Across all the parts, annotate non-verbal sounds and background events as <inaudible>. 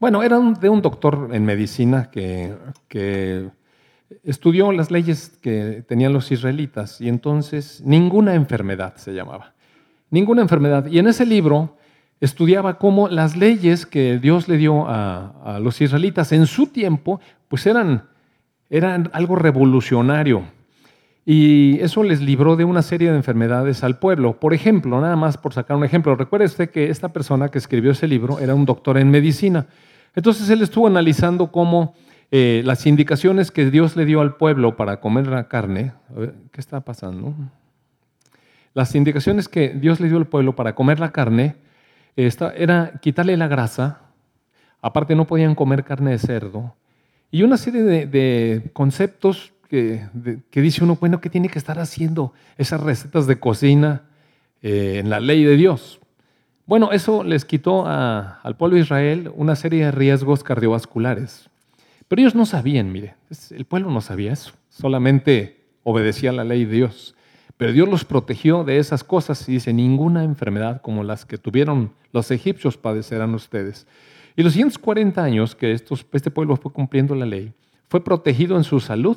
Bueno, era de un doctor en medicina que, que estudió las leyes que tenían los israelitas y entonces ninguna enfermedad se llamaba. Ninguna enfermedad. Y en ese libro estudiaba cómo las leyes que Dios le dio a, los israelitas en su tiempo, pues eran, eran algo revolucionario. Y eso les libró de una serie de enfermedades al pueblo. Por ejemplo, nada más por sacar un ejemplo, recuerde que esta persona que escribió ese libro era un doctor en medicina. Entonces él estuvo analizando cómo eh, las indicaciones que Dios le dio al pueblo para comer la carne, ¿qué está pasando? Las indicaciones que Dios le dio al pueblo para comer la carne era quitarle la grasa, aparte no podían comer carne de cerdo, y una serie de, conceptos que, dice uno, bueno, ¿qué tiene que estar haciendo esas recetas de cocina eh, en la ley de Dios? Bueno, eso les quitó al pueblo de Israel una serie de riesgos cardiovasculares. Pero ellos no sabían, mire, el pueblo no sabía eso, solamente obedecía la ley de Dios. Pero Dios los protegió de esas cosas y dice, ninguna enfermedad como las que tuvieron los egipcios padecerán ustedes. Y los siguientes 40 años que este pueblo fue cumpliendo la ley, fue protegido en su salud.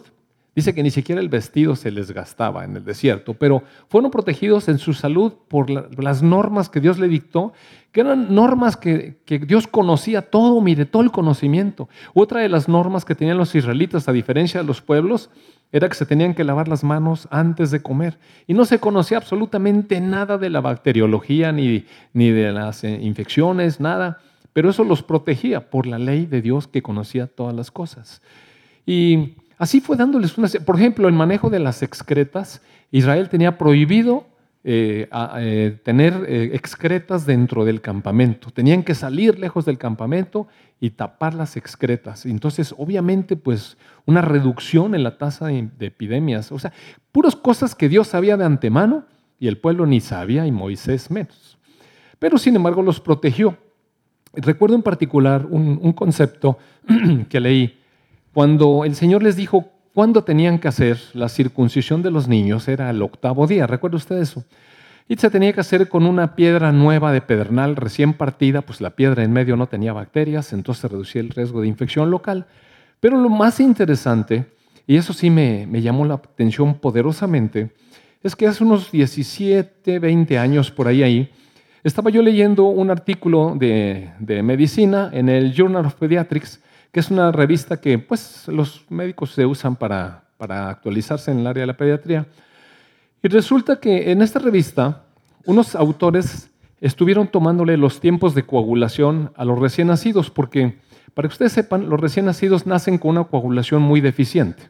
Dice que ni siquiera el vestido se les gastaba en el desierto, pero fueron protegidos en su salud por las normas que Dios le dictó, que eran normas que, Dios conocía todo, mire, todo el conocimiento. Otra de las normas que tenían los israelitas, a diferencia de los pueblos, era que se tenían que lavar las manos antes de comer. Y no se conocía absolutamente nada de la bacteriología ni, ni de las eh, infecciones, nada. Pero eso los protegía por la ley de Dios que conocía todas las cosas. Y así fue dándoles una... Por ejemplo, el manejo de las excretas. Israel tenía prohibido eh, eh, tener excretas dentro del campamento. Tenían que salir lejos del campamento y tapar las excretas. Entonces, obviamente, pues una reducción en la tasa de, epidemias. O sea, puras cosas que Dios sabía de antemano y el pueblo ni sabía y Moisés menos. Pero, sin embargo, los protegió. Recuerdo en particular un concepto <clears throat> que leí. Cuando el Señor les dijo cuándo tenían que hacer la circuncisión de los niños, era el octavo día. ¿Recuerda usted eso? Y se tenía que hacer con una piedra nueva de pedernal recién partida, pues la piedra en medio no tenía bacterias, entonces reducía el riesgo de infección local. Pero lo más interesante, y eso sí me, llamó la atención poderosamente, es que hace unos 17, 20 años por ahí, ahí estaba yo leyendo un artículo de, medicina en el Journal of Pediatrics, que es una revista que pues, los médicos se usan para, para actualizarse en el área de la pediatría. Y resulta que en esta revista, unos autores estuvieron tomándole los tiempos de coagulación a los recién nacidos, porque, para que ustedes sepan, los recién nacidos nacen con una coagulación muy deficiente.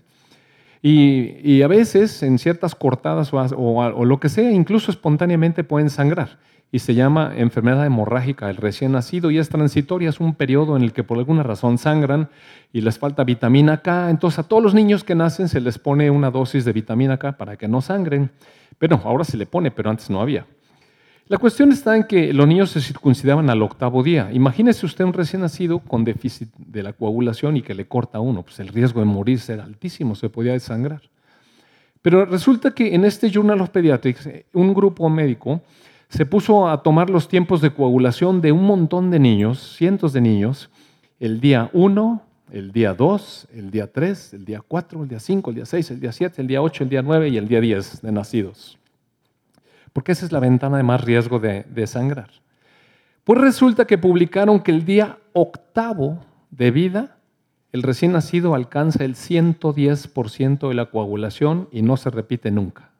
Y, a veces, en ciertas cortadas o, o, lo que sea, incluso espontáneamente pueden sangrar y se llama enfermedad hemorrágica del recién nacido y es transitoria, es un periodo en el que por alguna razón sangran y les falta vitamina K. Entonces a todos los niños que nacen se les pone una dosis de vitamina K para que no sangren. Pero ahora se le pone, pero antes no había. La cuestión está en que los niños se circuncidaban al octavo día. Imagínese usted un recién nacido con déficit de la coagulación y que le corta uno, pues el riesgo de morirse era altísimo, se podía desangrar. Pero resulta que en este Journal of Pediatrics, un grupo médico se puso a tomar los tiempos de coagulación de un montón de niños, cientos de niños, el día 1, el día 2, el día 3, el día 4, el día 5, el día 6, el día 7, el día 8, el día 9 y el día 10 de nacidos. Porque esa es la ventana de más riesgo de, de sangrar. Pues resulta que publicaron que el día octavo de vida, el recién nacido alcanza el 110% de la coagulación y no se repite nunca.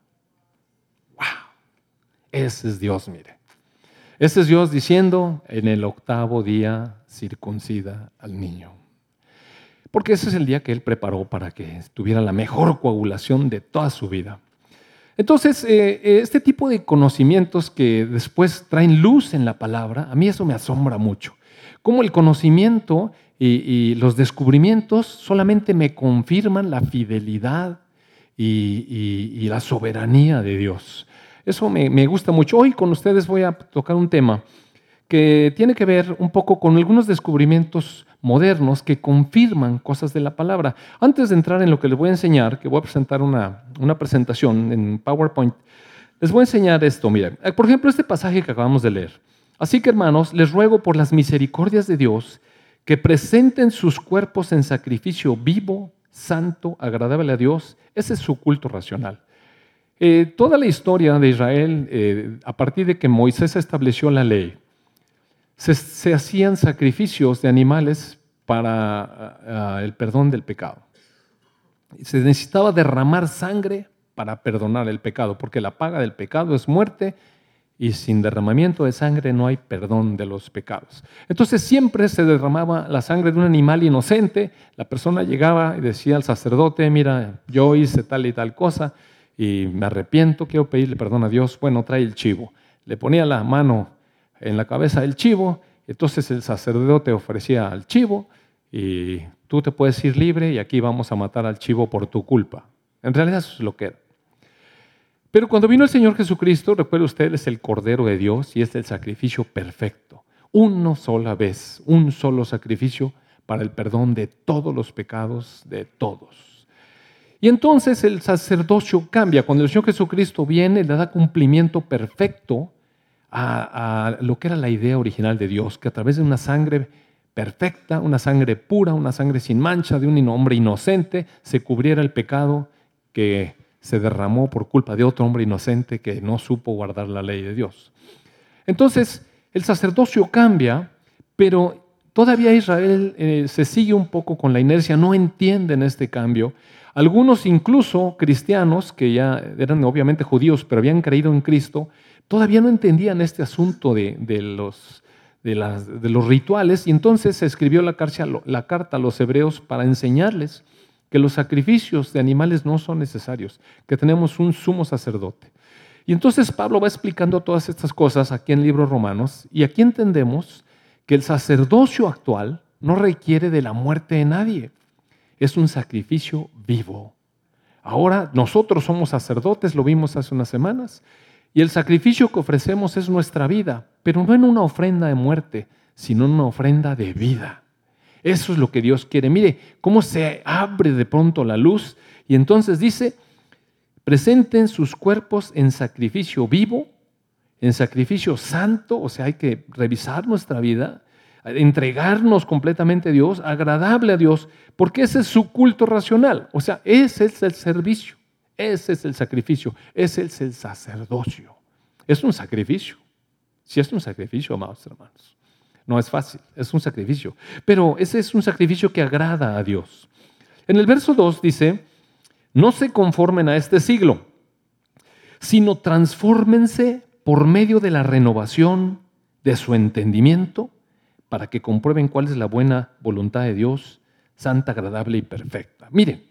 Ese es Dios, mire. Ese es Dios diciendo, en el octavo día circuncida al niño. Porque ese es el día que Él preparó para que tuviera la mejor coagulación de toda su vida. Entonces, eh, eh, este tipo de conocimientos que después traen luz en la palabra, a mí eso me asombra mucho. Cómo el conocimiento y, los descubrimientos solamente me confirman la fidelidad y la soberanía de Dios. Eso me, gusta mucho. Hoy con ustedes voy a tocar un tema que tiene que ver un poco con algunos descubrimientos modernos que confirman cosas de la palabra. Antes de entrar en lo que les voy a enseñar, que voy a presentar una, una presentación en PowerPoint, les voy a enseñar esto. Miren, por ejemplo, este pasaje que acabamos de leer. Así que, hermanos, les ruego por las misericordias de Dios que presenten sus cuerpos en sacrificio vivo, santo, agradable a Dios. Ese es su culto racional. Eh, toda la historia de Israel, eh, a partir de que Moisés estableció la ley, se, hacían sacrificios de animales para ah, ah, el perdón del pecado. Se necesitaba derramar sangre para perdonar el pecado, porque la paga del pecado es muerte y sin derramamiento de sangre no hay perdón de los pecados. Entonces siempre se derramaba la sangre de un animal inocente, la persona llegaba y decía al sacerdote, mira, yo hice tal y tal cosa y me arrepiento, quiero pedirle perdón a Dios, bueno, trae el chivo. Le ponía la mano en la cabeza del chivo, entonces el sacerdote ofrecía al chivo y tú te puedes ir libre y aquí vamos a matar al chivo por tu culpa. En realidad eso es lo que era. Pero cuando vino el Señor Jesucristo, recuerde usted, es el Cordero de Dios y es el sacrificio perfecto. Una sola vez, un solo sacrificio para el perdón de todos los pecados de todos. Y entonces el sacerdocio cambia. Cuando el Señor Jesucristo viene, le da cumplimiento perfecto a, lo que era la idea original de Dios, que a través de una sangre perfecta, una sangre pura, una sangre sin mancha de un hombre inocente, se cubriera el pecado que se derramó por culpa de otro hombre inocente que no supo guardar la ley de Dios. Entonces, el sacerdocio cambia, pero todavía Israel eh, se sigue un poco con la inercia, no entienden este cambio. Algunos incluso cristianos, que ya eran obviamente judíos, pero habían creído en Cristo, todavía no entendían este asunto de, los, rituales y entonces se escribió la carta a los hebreos para enseñarles que los sacrificios de animales no son necesarios, que tenemos un sumo sacerdote. Y entonces Pablo va explicando todas estas cosas aquí en el libro Romanos y aquí entendemos que el sacerdocio actual no requiere de la muerte de nadie, es un sacrificio vivo. Ahora nosotros somos sacerdotes, lo vimos hace unas semanas, y el sacrificio que ofrecemos es nuestra vida, pero no en una ofrenda de muerte, sino en una ofrenda de vida. Eso es lo que Dios quiere. Mire cómo se abre de pronto la luz y entonces dice, presenten sus cuerpos en sacrificio vivo, en sacrificio santo, o sea, hay que revisar nuestra vida, entregarnos completamente a Dios, agradable a Dios, porque ese es su culto racional, o sea, ese es el servicio, ese es el sacrificio, ese es el sacerdocio. Es un sacrificio, si es un sacrificio, amados hermanos. No es fácil, es un sacrificio. Pero ese es un sacrificio que agrada a Dios. En el verso 2 dice, no se conformen a este siglo, sino transfórmense por medio de la renovación de su entendimiento para que comprueben cuál es la buena voluntad de Dios, santa, agradable y perfecta. Miren,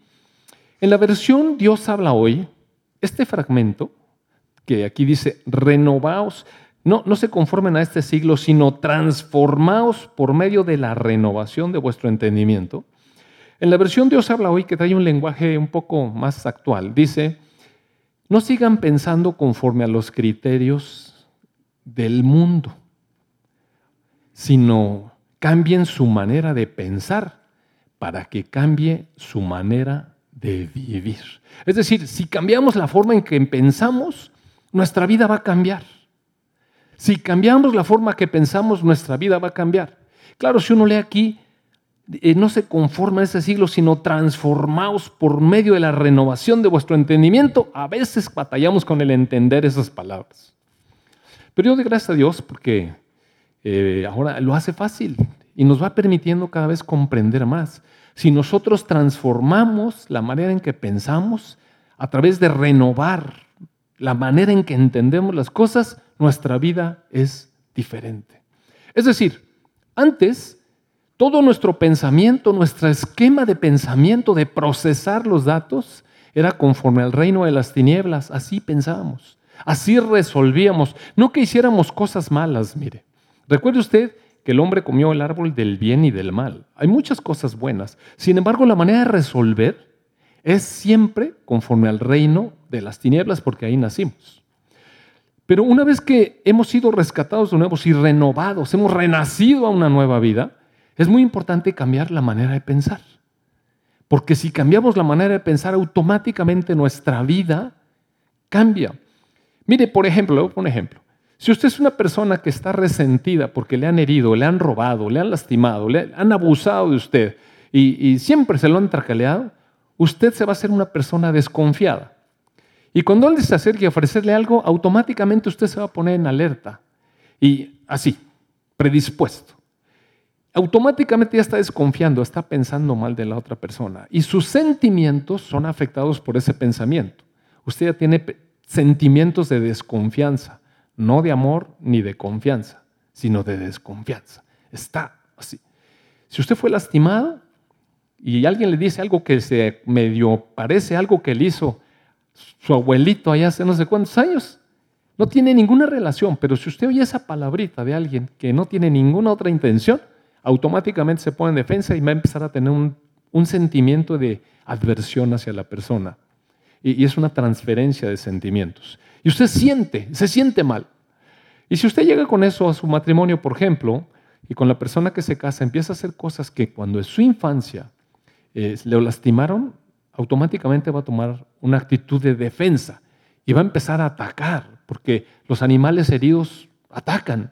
en la versión Dios habla hoy, este fragmento que aquí dice, renovaos, no, no se conformen a este siglo, sino transformaos por medio de la renovación de vuestro entendimiento. En la versión Dios habla hoy que trae un lenguaje un poco más actual. Dice, no sigan pensando conforme a los criterios del mundo, sino cambien su manera de pensar para que cambie su manera de vivir. Es decir, si cambiamos la forma en que pensamos, nuestra vida va a cambiar. Si cambiamos la forma que pensamos, nuestra vida va a cambiar. Claro, si uno lee aquí, eh, no se conforma a ese siglo, sino transformaos por medio de la renovación de vuestro entendimiento. A veces batallamos con el entender esas palabras. Pero yo doy gracias a Dios porque eh, ahora lo hace fácil y nos va permitiendo cada vez comprender más. Si nosotros transformamos la manera en que pensamos a través de renovar la manera en que entendemos las cosas, nuestra vida es diferente. Es decir, antes todo nuestro pensamiento, nuestro esquema de pensamiento, de procesar los datos, era conforme al reino de las tinieblas. Así pensábamos, así resolvíamos. No que hiciéramos cosas malas, mire. Recuerde usted que el hombre comió el árbol del bien y del mal. Hay muchas cosas buenas. Sin embargo, la manera de resolver es siempre conforme al reino de las tinieblas porque ahí nacimos. Pero una vez que hemos sido rescatados de nuevo y renovados, hemos renacido a una nueva vida, es muy importante cambiar la manera de pensar. Porque si cambiamos la manera de pensar, automáticamente nuestra vida cambia. Mire, por ejemplo, un ejemplo. Si usted es una persona que está resentida porque le han herido, le han robado, le han lastimado, le han abusado de usted y, siempre se lo han tracaleado, usted se va a ser una persona desconfiada. Y cuando él se acerque a ofrecerle algo, automáticamente usted se va a poner en alerta. Y así, predispuesto. Automáticamente ya está desconfiando, está pensando mal de la otra persona. Y sus sentimientos son afectados por ese pensamiento. Usted ya tiene sentimientos de desconfianza no de amor ni de confianza, sino de desconfianza. Está así. Si usted fue lastimado y alguien le dice algo que se medio parece algo que le hizo su abuelito allá hace no sé cuántos años, no tiene ninguna relación, pero si usted oye esa palabrita de alguien que no tiene ninguna otra intención, automáticamente se pone en defensa y va a empezar a tener un, sentimiento de adversión hacia la persona. y es una transferencia de sentimientos. Y usted siente, se siente mal. Y si usted llega con eso a su matrimonio, por ejemplo, y con la persona que se casa empieza a hacer cosas que cuando en su infancia eh, le lastimaron, automáticamente va a tomar una actitud de defensa y va a empezar a atacar, porque los animales heridos atacan.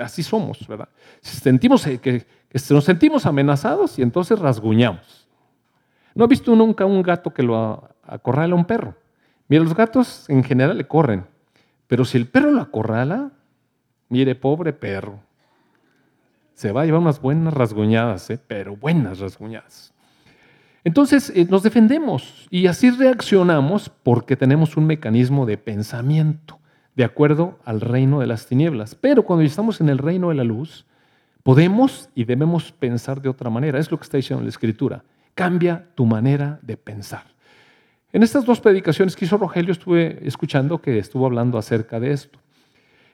Así somos, ¿verdad? Sentimos que, que nos sentimos amenazados y entonces rasguñamos. ¿No ha visto nunca un gato que lo acorrala a un perro? Mire, los gatos en general le corren, pero si el perro lo acorrala, mire, pobre perro, se va a llevar unas buenas rasguñadas, ¿eh? pero buenas rasguñadas. Entonces eh, nos defendemos y así reaccionamos porque tenemos un mecanismo de pensamiento de acuerdo al reino de las tinieblas. Pero cuando estamos en el reino de la luz, podemos y debemos pensar de otra manera. Es lo que está diciendo la Escritura. Cambia tu manera de pensar. En estas dos predicaciones que hizo Rogelio estuve escuchando que estuvo hablando acerca de esto.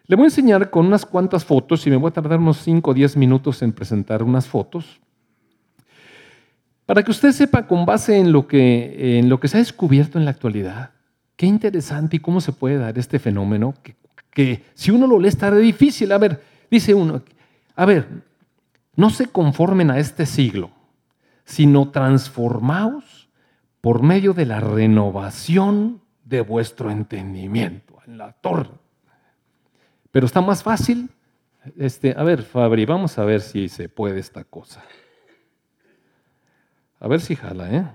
Le voy a enseñar con unas cuantas fotos y me voy a tardar unos 5 o 10 minutos en presentar unas fotos para que usted sepa con base en lo, que, en lo que se ha descubierto en la actualidad, qué interesante y cómo se puede dar este fenómeno, que, que si uno lo lee está difícil. A ver, dice uno, a ver, no se conformen a este siglo, sino transformaos por medio de la renovación de vuestro entendimiento, en la torre. Pero está más fácil. Este, a ver, Fabri, vamos a ver si se puede esta cosa. A ver si jala,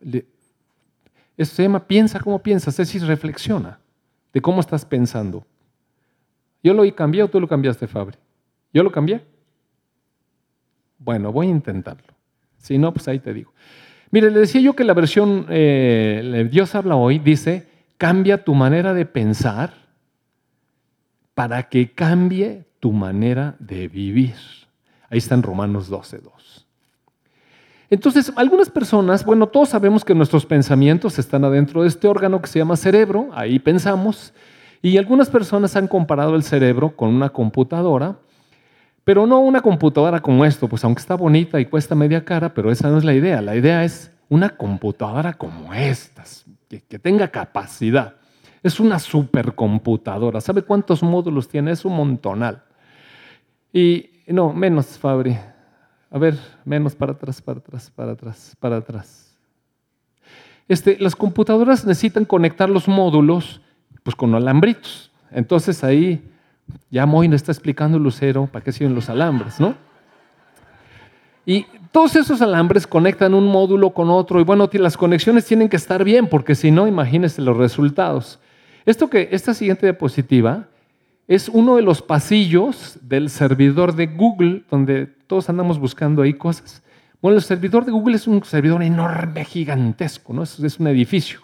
¿eh? Esto se llama piensa cómo piensas, es decir, reflexiona de cómo estás pensando. ¿Yo lo cambié o tú lo cambiaste, Fabri? ¿Yo lo cambié? Bueno, voy a intentarlo. Si no, pues ahí te digo. Mire, le decía yo que la versión eh, Dios habla hoy dice, cambia tu manera de pensar para que cambie tu manera de vivir. Ahí está en Romanos 12.2. Entonces, algunas personas, bueno, todos sabemos que nuestros pensamientos están adentro de este órgano que se llama cerebro, ahí pensamos, y algunas personas han comparado el cerebro con una computadora pero no una computadora como esto, pues aunque está bonita y cuesta media cara, pero esa no es la idea. La idea es una computadora como estas, que, tenga capacidad. Es una supercomputadora. ¿Sabe cuántos módulos tiene? Es un montonal. Y no, menos, Fabri. A ver, menos para atrás, para atrás, para atrás, para atrás. Este, las computadoras necesitan conectar los módulos pues, con alambritos. Entonces ahí ya Moy nos está explicando Lucero para qué sirven los alambres, ¿no? Y todos esos alambres conectan un módulo con otro y bueno, las conexiones tienen que estar bien porque si no, imagínense los resultados. Esto que esta siguiente diapositiva es uno de los pasillos del servidor de Google donde todos andamos buscando ahí cosas. Bueno, el servidor de Google es un servidor enorme, gigantesco, ¿no? es un edificio.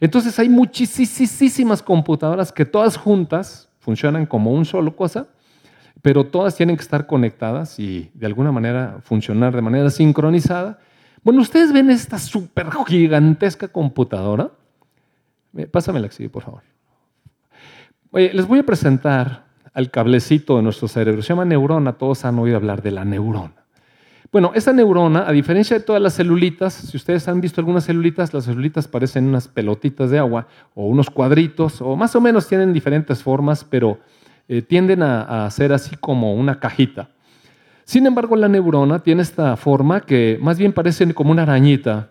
Entonces hay muchísimas computadoras que todas juntas funcionan como un solo cosa, pero todas tienen que estar conectadas y de alguna manera funcionar de manera sincronizada. Bueno, ustedes ven esta súper gigantesca computadora. Pásamela así, por favor. Oye, les voy a presentar al cablecito de nuestro cerebro. Se llama neurona. Todos han oído hablar de la neurona. Bueno, esa neurona, a diferencia de todas las celulitas, si ustedes han visto algunas celulitas, las celulitas parecen unas pelotitas de agua o unos cuadritos, o más o menos tienen diferentes formas, pero eh, tienden a, a ser así como una cajita. Sin embargo, la neurona tiene esta forma que más bien parece como una arañita.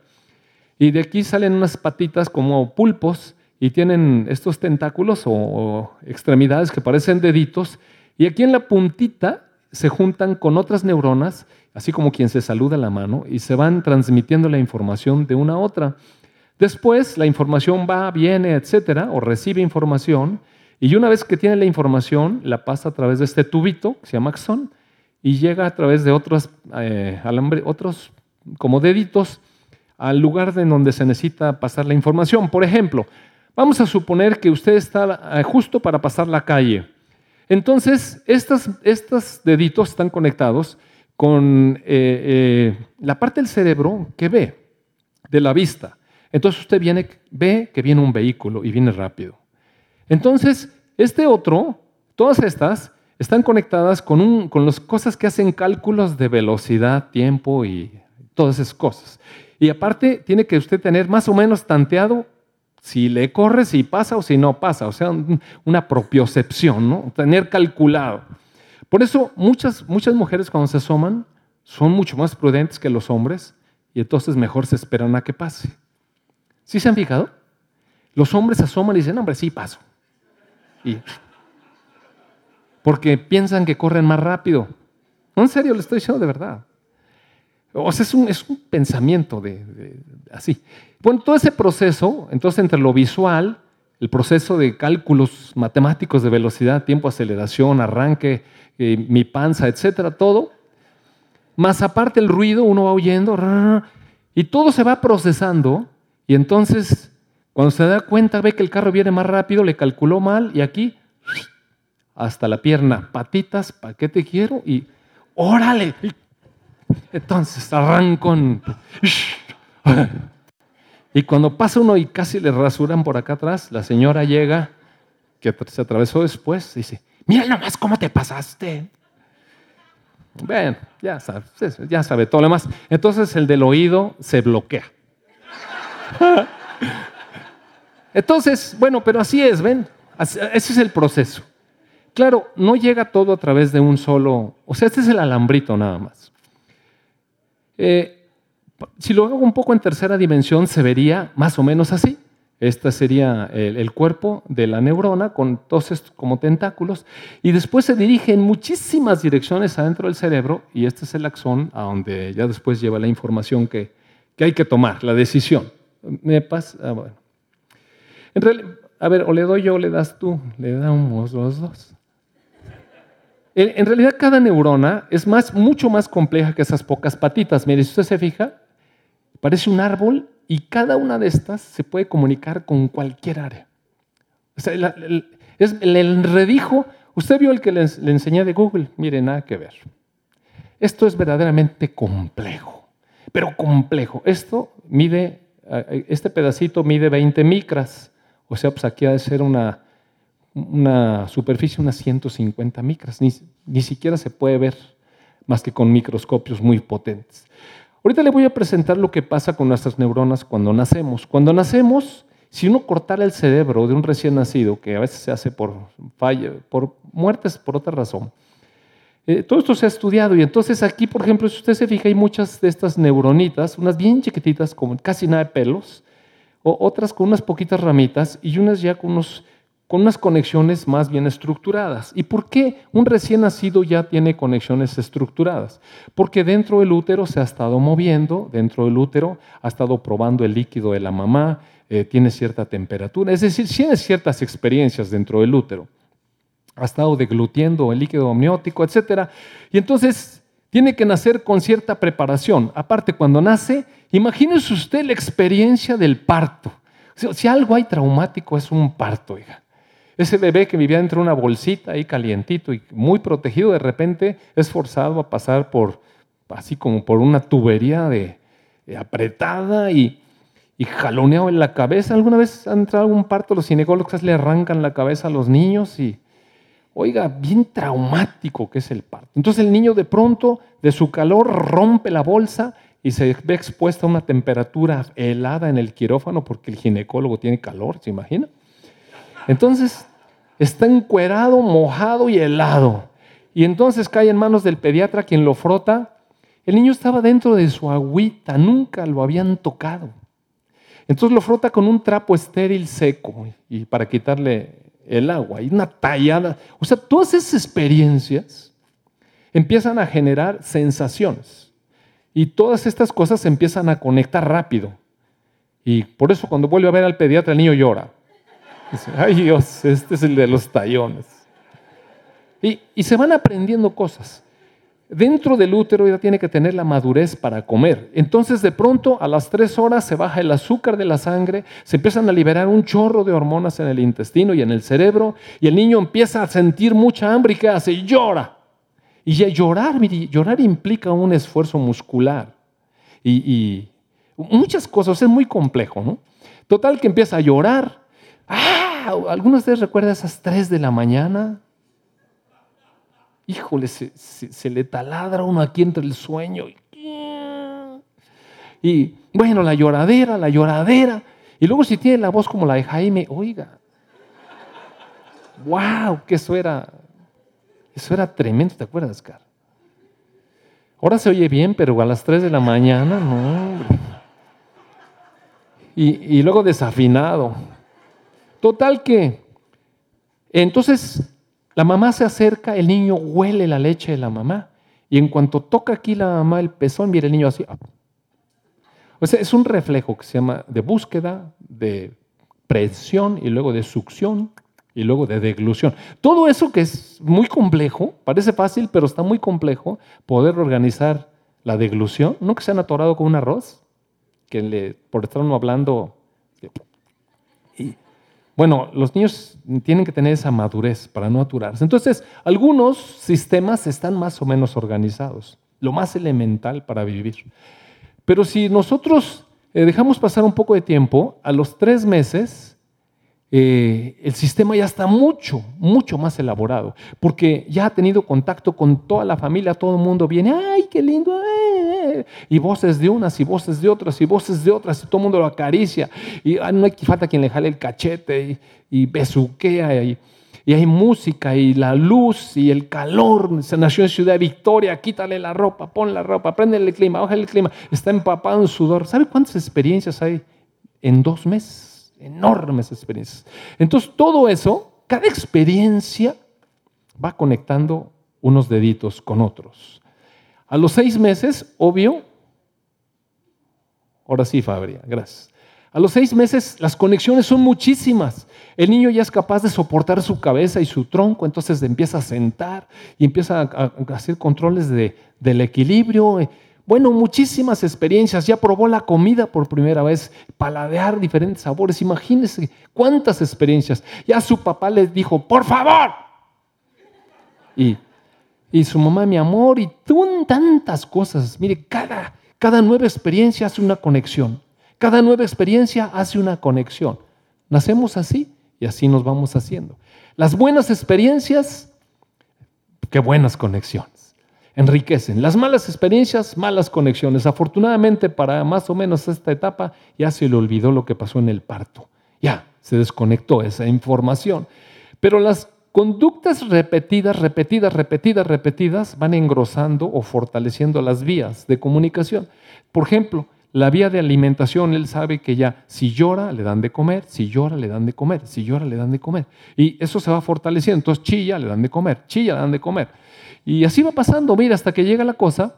Y de aquí salen unas patitas como pulpos y tienen estos tentáculos o, extremidades que parecen deditos y aquí en la puntita se juntan con otras neuronas, así como quien se saluda la mano, y se van transmitiendo la información de una a otra. Después la información va, viene, etcétera, o recibe información, y una vez que tiene la información, la pasa a través de este tubito que se llama axón y llega a través de otros, eh, otros como deditos al lugar de donde se necesita pasar la información. Por ejemplo, vamos a suponer que usted está eh, justo para pasar la calle. Entonces, estos deditos están conectados con eh, la parte del cerebro que ve, de la vista. Entonces usted viene, ve que viene un vehículo y viene rápido. Entonces, este otro, todas estas, están conectadas con, con las cosas que hacen cálculos de velocidad, tiempo y todas esas cosas. Y aparte, tiene que usted tener más o menos tanteado si le corre, si pasa o si no pasa. O sea, una propiocepción, ¿no? Tener calculado. Por eso, muchas, muchas mujeres cuando se asoman son mucho más prudentes que los hombres y entonces mejor se esperan a que pase. ¿Sí se han fijado? Los hombres se asoman y dicen, hombre, sí, paso. Y, porque piensan que corren más rápido. No, en serio, le estoy diciendo de verdad. O sea, es un, es un pensamiento de, así. Bueno, todo ese proceso, entonces entre lo visual, el proceso de cálculos matemáticos de velocidad, tiempo, aceleración, arranque, mi panza, etcétera, todo, más aparte el ruido, uno va oyendo, y todo se va procesando, y entonces cuando se da cuenta, ve que el carro viene más rápido, le calculó mal, y aquí, hasta la pierna, patitas, ¿para qué te quiero? Y órale, entonces arranco. Y cuando pasa uno y casi le rasuran por acá atrás, la señora llega, que se atravesó después, dice, mira nomás cómo te pasaste. Ven, ya sabe, ya sabe todo lo demás. Entonces el del oído se bloquea. <laughs> Entonces, bueno, pero así es, ven, ese es el proceso. Claro, no llega todo a través de un solo, o sea, este es el alambrito nada más. Eh, si lo hago un poco en tercera dimensión, se vería más o menos así. Este sería el, cuerpo de la neurona con todos estos como tentáculos y después se dirige en muchísimas direcciones adentro del cerebro y este es el axón a donde ya después lleva la información que, hay que tomar, la decisión. ¿Me pasa? Ah, bueno. a ver, o le doy yo o le das tú. Le damos los dos. En realidad cada neurona es más, mucho más compleja que esas pocas patitas. Mire, si usted se fija, parece un árbol y cada una de estas se puede comunicar con cualquier área. O sea, el, es el enredijo, usted vio el que le, enseñé de Google, mire, nada que ver. Esto es verdaderamente complejo, pero complejo. Esto mide, eh, este pedacito mide 20 micras, o sea, pues aquí ha de ser una una superficie unas 150 micras, ni, ni siquiera se puede ver más que con microscopios muy potentes. Ahorita le voy a presentar lo que pasa con nuestras neuronas cuando nacemos. Cuando nacemos, si uno cortara el cerebro de un recién nacido, que a veces se hace por falla, por muertes, por otra razón, eh, todo esto se ha estudiado y entonces aquí, por ejemplo, si usted se fija, hay muchas de estas neuronitas, unas bien chiquititas, con casi nada de pelos, o otras con unas poquitas ramitas y unas ya con unos con unas conexiones más bien estructuradas. ¿Y por qué un recién nacido ya tiene conexiones estructuradas? Porque dentro del útero se ha estado moviendo, dentro del útero ha estado probando el líquido de la mamá, eh, tiene cierta temperatura, es decir, tiene ciertas experiencias dentro del útero. Ha estado deglutiendo el líquido amniótico, etc. Y entonces tiene que nacer con cierta preparación. Aparte, cuando nace, imagínese usted la experiencia del parto. Si algo hay traumático es un parto, hija. Ese bebé que vivía dentro de una bolsita ahí calientito y muy protegido, de repente es forzado a pasar por, así como por una tubería de, apretada y, y, jaloneado en la cabeza. ¿Alguna vez han entrado algún parto? Los ginecólogos le arrancan la cabeza a los niños y, oiga, bien traumático que es el parto. Entonces el niño de pronto, de su calor, rompe la bolsa y se ve expuesta a una temperatura helada en el quirófano porque el ginecólogo tiene calor, ¿se imagina? Entonces está encuerado, mojado y helado. Y entonces cae en manos del pediatra quien lo frota. El niño estaba dentro de su agüita, nunca lo habían tocado. Entonces lo frota con un trapo estéril seco y para quitarle el agua y una tallada. O sea, todas esas experiencias empiezan a generar sensaciones y todas estas cosas se empiezan a conectar rápido. Y por eso cuando vuelve a ver al pediatra el niño llora. Ay Dios, este es el de los tallones. Y, se van aprendiendo cosas dentro del útero ya tiene que tener la madurez para comer. Entonces de pronto a las tres horas se baja el azúcar de la sangre, se empiezan a liberar un chorro de hormonas en el intestino y en el cerebro y el niño empieza a sentir mucha hambre y ¿qué hace? Llora. Y llorar, llorar implica un esfuerzo muscular y, muchas cosas, es muy complejo, ¿no? Total que empieza a llorar. Ah, ¿Algunos de ustedes recuerdan esas tres de la mañana? híjole, se, le taladra uno aquí entre el sueño. Y bueno, la lloradera, la lloradera. Y luego si tiene la voz como la de Jaime, oiga, wow, que eso era, eso era tremendo, ¿te acuerdas, Car? Ahora se oye bien, pero a las 3 de la mañana, no. Y luego desafinado. Total que, entonces la mamá se acerca, el niño huele la leche de la mamá. Y en cuanto toca aquí la mamá el pezón, mira el niño así. O sea, es un reflejo que se llama de búsqueda, de presión y luego de succión y luego de deglución. Todo eso que es muy complejo, parece fácil, pero está muy complejo poder organizar la deglución. ¿No que se han atorado con un arroz? Que por estar uno hablando, bueno, los niños tienen que tener esa madurez para no aturarse. Entonces, algunos sistemas están más o menos organizados, lo más elemental para vivir. Pero si nosotros eh, dejamos pasar un poco de tiempo, a los tres meses eh, el sistema ya está mucho, mucho más elaborado, porque ya ha tenido contacto con toda la familia, todo el mundo viene, ay, qué lindo, y voces de unas y voces de otras y voces de otras, y todo el mundo lo acaricia, y ah, no hay falta quien le jale el cachete y, besuquea, y, y, hay música y la luz y el calor, se nació en Ciudad Victoria, quítale la ropa, pon la ropa, prende el clima, bájale el clima, está empapado en sudor. ¿Sabe cuántas experiencias hay en dos meses? enormes experiencias. Entonces, todo eso, cada experiencia va conectando unos deditos con otros. A los seis meses, obvio, ahora sí, Fabria, gracias. A los seis meses las conexiones son muchísimas. El niño ya es capaz de soportar su cabeza y su tronco, entonces empieza a sentar y empieza a, hacer controles de, del equilibrio bueno, muchísimas experiencias. Ya probó la comida por primera vez, paladear diferentes sabores. Imagínense cuántas experiencias. Ya su papá le dijo, por favor. Y, y su mamá, mi amor, y tantas cosas. Mire, cada, cada nueva experiencia hace una conexión. Cada nueva experiencia hace una conexión. Nacemos así y así nos vamos haciendo. Las buenas experiencias, qué buenas conexiones enriquecen. Las malas experiencias, malas conexiones. Afortunadamente para más o menos esta etapa ya se le olvidó lo que pasó en el parto. Ya se desconectó esa información. Pero las conductas repetidas, repetidas, repetidas, repetidas van engrosando o fortaleciendo las vías de comunicación. Por ejemplo, la vía de alimentación, él sabe que ya si llora le dan de comer, si llora le dan de comer, si llora le dan de comer. Y eso se va fortaleciendo. Entonces chilla, le dan de comer, chilla, le dan de comer. Y así va pasando, mira, hasta que llega la cosa,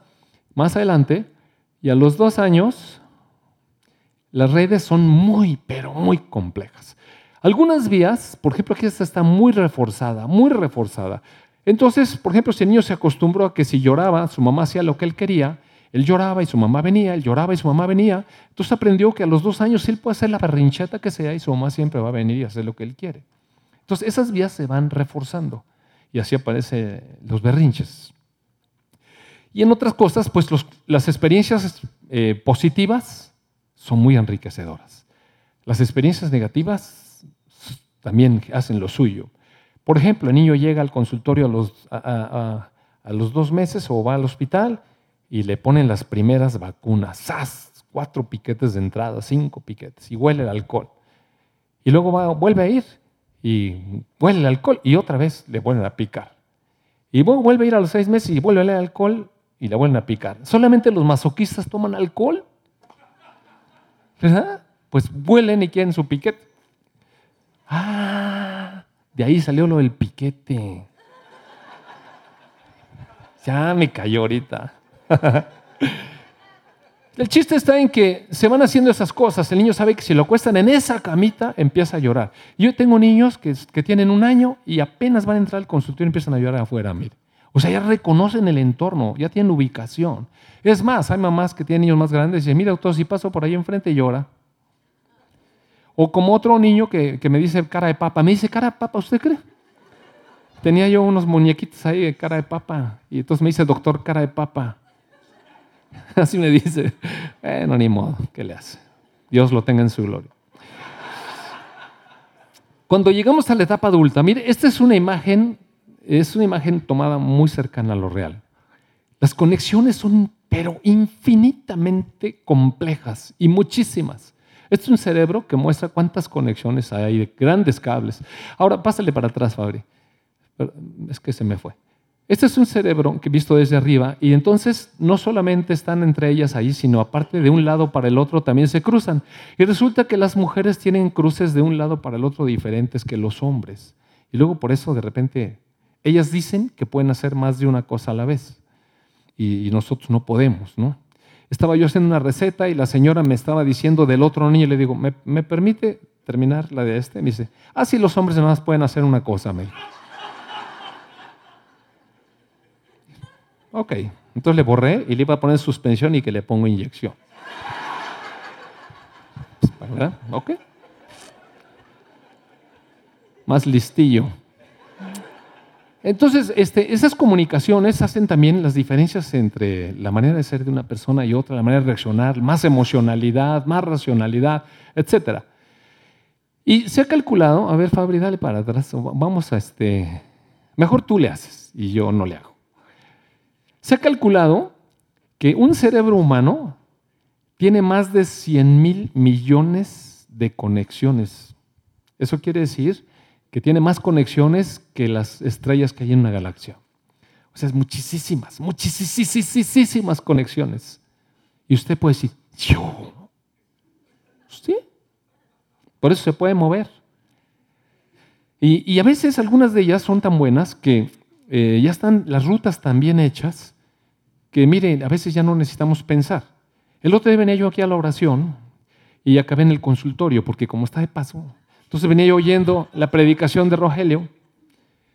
más adelante, y a los dos años, las redes son muy, pero muy complejas. Algunas vías, por ejemplo, aquí esta está muy reforzada, muy reforzada. Entonces, por ejemplo, si el niño se acostumbró a que si lloraba, su mamá hacía lo que él quería, él lloraba y su mamá venía, él lloraba y su mamá venía, entonces aprendió que a los dos años él puede hacer la berrincheta que sea y su mamá siempre va a venir y hacer lo que él quiere. Entonces, esas vías se van reforzando y así aparecen los berrinches. Y en otras cosas, pues las experiencias eh, positivas son muy enriquecedoras. Las experiencias negativas también hacen lo suyo. Por ejemplo, el niño llega al consultorio a los, a, los dos meses o va al hospital y le ponen las primeras vacunas. ¡Sas! Cuatro piquetes de entrada, cinco piquetes, y huele el alcohol. Y luego vuelve a ir y huele el alcohol y otra vez le vuelven a picar. Y vuelve a ir a los seis meses y vuelve a leer alcohol y le vuelven a picar. ¿Solamente los masoquistas toman alcohol? Pues vuelen y quieren su piquete. Ah, de ahí salió lo del piquete. Ya me cayó ahorita. <laughs> El chiste está en que se van haciendo esas cosas. El niño sabe que si lo acuestan en esa camita, empieza a llorar. Yo tengo niños que, tienen un año y apenas van a entrar al consultorio y empiezan a llorar afuera. Mire. O sea, ya reconocen el entorno, ya tienen ubicación. Es más, hay mamás que tienen niños más grandes y dicen, mira doctor, si paso por ahí enfrente llora. O como otro niño que, que me dice cara de papa. Me dice, cara de papa, ¿usted cree? Tenía yo unos muñequitos ahí de cara de papa. Y entonces me dice, doctor, cara de papa. <laughs> Así me dice. Bueno, ni modo, ¿qué le hace? Dios lo tenga en su gloria. Cuando llegamos a la etapa adulta, mire, esta es una imagen, es una imagen tomada muy cercana a lo real. Las conexiones son, pero infinitamente complejas y muchísimas. Este es un cerebro que muestra cuántas conexiones hay de grandes cables. Ahora, pásale para atrás, Fabri. Es que se me fue. Este es un cerebro que visto desde arriba y entonces no solamente están entre ellas ahí, sino aparte de un lado para el otro también se cruzan. Y resulta que las mujeres tienen cruces de un lado para el otro diferentes que los hombres. Y luego por eso de repente ellas dicen que pueden hacer más de una cosa a la vez y, nosotros no podemos, ¿no? Estaba yo haciendo una receta y la señora me estaba diciendo del otro niño le digo, ¿me, permite terminar la de este? Me dice, ah, sí, los hombres nada más pueden hacer una cosa, me Ok, entonces le borré y le iba a poner suspensión y que le pongo inyección. ¿Verdad? Ok. Más listillo. Entonces, este, esas comunicaciones hacen también las diferencias entre la manera de ser de una persona y otra, la manera de reaccionar, más emocionalidad, más racionalidad, etc. Y se ha calculado, a ver Fabri, dale para atrás, vamos a este, mejor tú le haces y yo no le hago. Se ha calculado que un cerebro humano tiene más de 100 mil millones de conexiones. Eso quiere decir que tiene más conexiones que las estrellas que hay en una galaxia. O sea, es muchísimas, muchísimas conexiones. Y usted puede decir, yo. ¿Sí? Por eso se puede mover. Y, a veces algunas de ellas son tan buenas que eh, ya están las rutas tan bien hechas que miren, a veces ya no necesitamos pensar. El otro día venía yo aquí a la oración y acabé en el consultorio, porque como está de paso, entonces venía yo oyendo la predicación de Rogelio,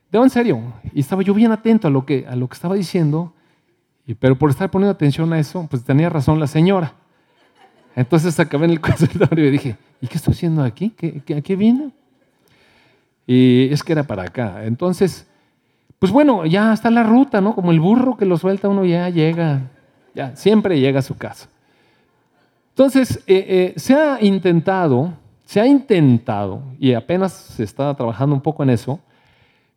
de en serio, y estaba yo bien atento a lo que, a lo que estaba diciendo, y, pero por estar poniendo atención a eso, pues tenía razón la señora. Entonces acabé en el <laughs> consultorio y dije, ¿y qué estoy haciendo aquí? ¿Qué, qué, ¿A qué vine? Y es que era para acá. Entonces, pues bueno, ya está la ruta, ¿no? Como el burro que lo suelta uno ya llega, ya siempre llega a su casa. Entonces, eh, eh, se ha intentado, se ha intentado, y apenas se está trabajando un poco en eso,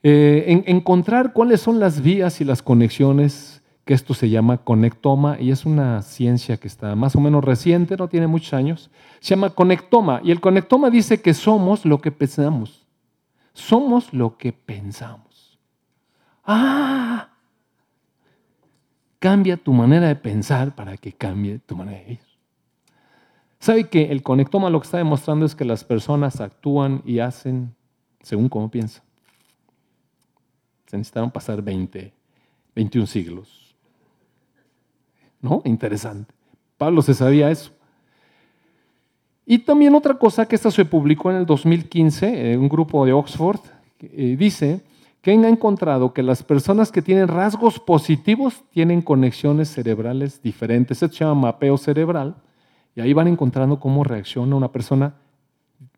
eh, en encontrar cuáles son las vías y las conexiones, que esto se llama conectoma, y es una ciencia que está más o menos reciente, no tiene muchos años, se llama conectoma, y el conectoma dice que somos lo que pensamos, somos lo que pensamos. Ah, cambia tu manera de pensar para que cambie tu manera de vivir. ¿Sabe que el conectoma lo que está demostrando es que las personas actúan y hacen según como piensan? Se necesitaron pasar 20, 21 siglos. ¿No? Interesante. Pablo se sabía eso. Y también otra cosa que esta se publicó en el 2015, un grupo de Oxford, eh, dice que han encontrado que las personas que tienen rasgos positivos tienen conexiones cerebrales diferentes. Esto se llama mapeo cerebral. Y ahí van encontrando cómo reacciona una persona,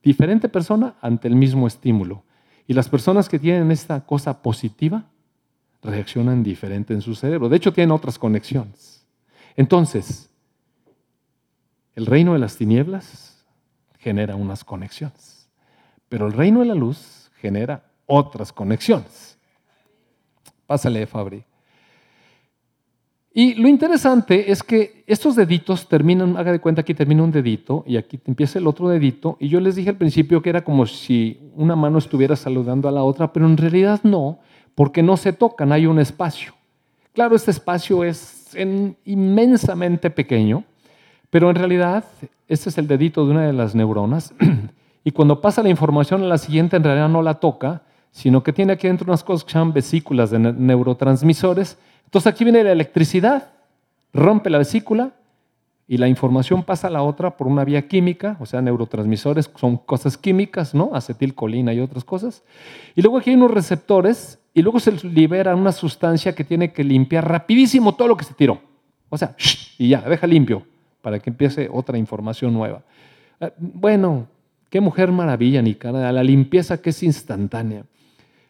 diferente persona, ante el mismo estímulo. Y las personas que tienen esta cosa positiva reaccionan diferente en su cerebro. De hecho, tienen otras conexiones. Entonces, el reino de las tinieblas genera unas conexiones, pero el reino de la luz genera otras conexiones. Pásale, Fabri. Y lo interesante es que estos deditos terminan, haga de cuenta, aquí termina un dedito y aquí empieza el otro dedito. Y yo les dije al principio que era como si una mano estuviera saludando a la otra, pero en realidad no, porque no se tocan, hay un espacio. Claro, este espacio es inmensamente pequeño, Pero en realidad, este es el dedito de una de las neuronas <clears throat> y cuando pasa la información a la siguiente, en realidad no la toca, sino que tiene aquí dentro unas cosas que se llaman vesículas de neurotransmisores. Entonces aquí viene la electricidad, rompe la vesícula y la información pasa a la otra por una vía química, o sea, neurotransmisores son cosas químicas, ¿no? Acetilcolina y otras cosas. Y luego aquí hay unos receptores y luego se libera una sustancia que tiene que limpiar rapidísimo todo lo que se tiró. O sea, y ya, deja limpio para que empiece otra información nueva. Eh, bueno, qué mujer maravilla, ni cara, la limpieza que es instantánea.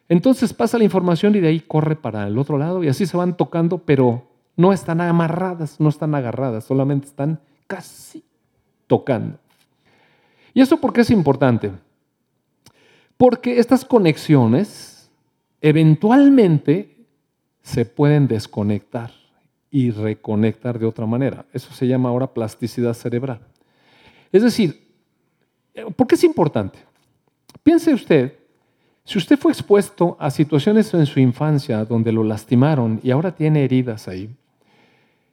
Entonces pasa la información y de ahí corre para el otro lado y así se van tocando, pero no están amarradas, no están agarradas, solamente están casi tocando. ¿Y eso por qué es importante? Porque estas conexiones eventualmente se pueden desconectar y reconectar de otra manera. Eso se llama ahora plasticidad cerebral. Es decir, ¿por qué es importante? Piense usted, si usted fue expuesto a situaciones en su infancia donde lo lastimaron y ahora tiene heridas ahí,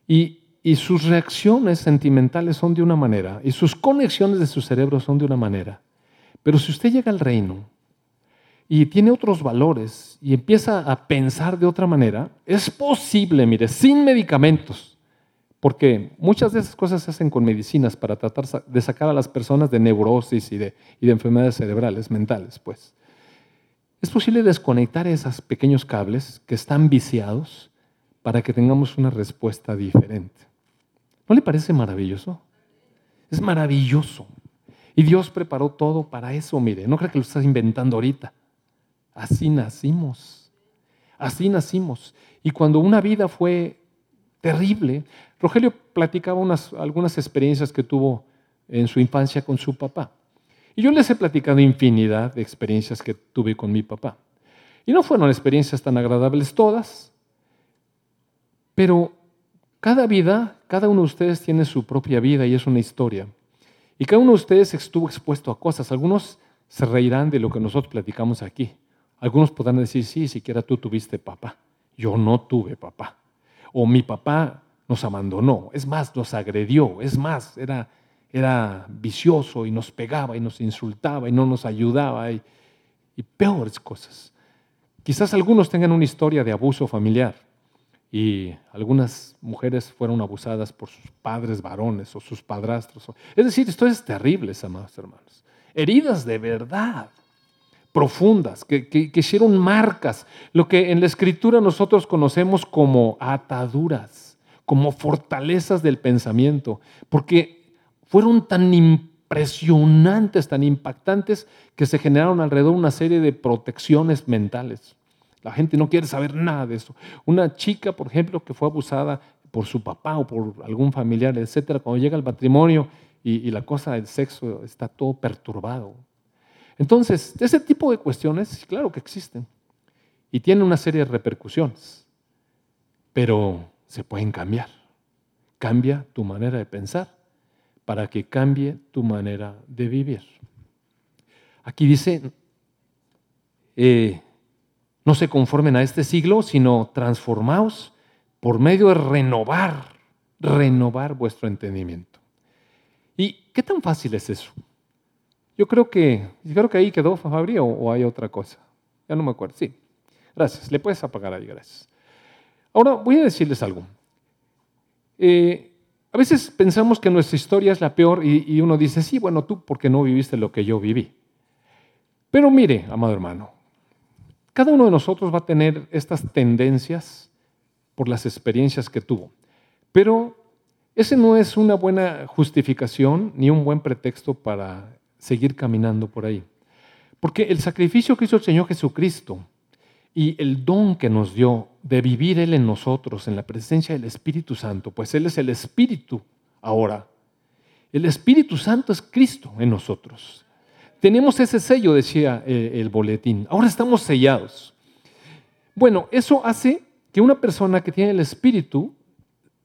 y, sus reacciones sentimentales son de una manera y sus conexiones de su cerebro son de una manera. Pero si usted llega al reino y tiene otros valores y empieza a pensar de otra manera, es posible, mire, sin medicamentos, porque muchas de esas cosas se hacen con medicinas para tratar de sacar a las personas de neurosis y de, y de enfermedades cerebrales, mentales, pues. Es posible desconectar esos pequeños cables que están viciados para que tengamos una respuesta diferente. ¿No le parece maravilloso? Es maravilloso. Y Dios preparó todo para eso, mire, no creo que lo estás inventando ahorita. Así nacimos. Así nacimos. Y cuando una vida fue terrible, Rogelio platicaba unas, algunas experiencias que tuvo en su infancia con su papá. Y yo les he platicado infinidad de experiencias que tuve con mi papá. Y no fueron experiencias tan agradables todas, pero cada vida, cada uno de ustedes tiene su propia vida y es una historia. Y cada uno de ustedes estuvo expuesto a cosas. Algunos se reirán de lo que nosotros platicamos aquí. Algunos podrán decir, sí, siquiera tú tuviste papá. Yo no tuve papá. O mi papá nos abandonó. Es más, nos agredió. Es más, era, era vicioso y nos pegaba y nos insultaba y no nos ayudaba y, y peores cosas. Quizás algunos tengan una historia de abuso familiar y algunas mujeres fueron abusadas por sus padres varones o sus padrastros. Es decir, esto es terrible, amados hermanos. Heridas de verdad, profundas, que, que, hicieron marcas, lo que en la escritura nosotros conocemos como ataduras, como fortalezas del pensamiento, porque fueron tan impresionantes, tan impactantes, que se generaron alrededor una serie de protecciones mentales. La gente no quiere saber nada de eso. Una chica, por ejemplo, que fue abusada por su papá o por algún familiar, etcétera, cuando llega al matrimonio y, la cosa del sexo está todo perturbado. Entonces, ese tipo de cuestiones, claro que existen y tienen una serie de repercusiones, pero se pueden cambiar. Cambia tu manera de pensar para que cambie tu manera de vivir. Aquí dice, eh, no se conformen a este siglo, sino transformaos por medio de renovar, renovar vuestro entendimiento. ¿Y qué tan fácil es eso? Yo creo que, creo que ahí quedó Fabri o, hay otra cosa. Ya no me acuerdo. Sí. Gracias. Le puedes apagar ahí, gracias. Ahora voy a decirles algo. Eh, a veces pensamos que nuestra historia es la peor y, uno dice, sí, bueno, tú porque no viviste lo que yo viví. Pero mire, amado hermano, cada uno de nosotros va a tener estas tendencias por las experiencias que tuvo. Pero ese no es una buena justificación ni un buen pretexto para seguir caminando por ahí. Porque el sacrificio que hizo el Señor Jesucristo y el don que nos dio de vivir Él en nosotros, en la presencia del Espíritu Santo, pues Él es el Espíritu ahora. El Espíritu Santo es Cristo en nosotros. Tenemos ese sello, decía eh, el boletín. Ahora estamos sellados. Bueno, eso hace que una persona que tiene el espíritu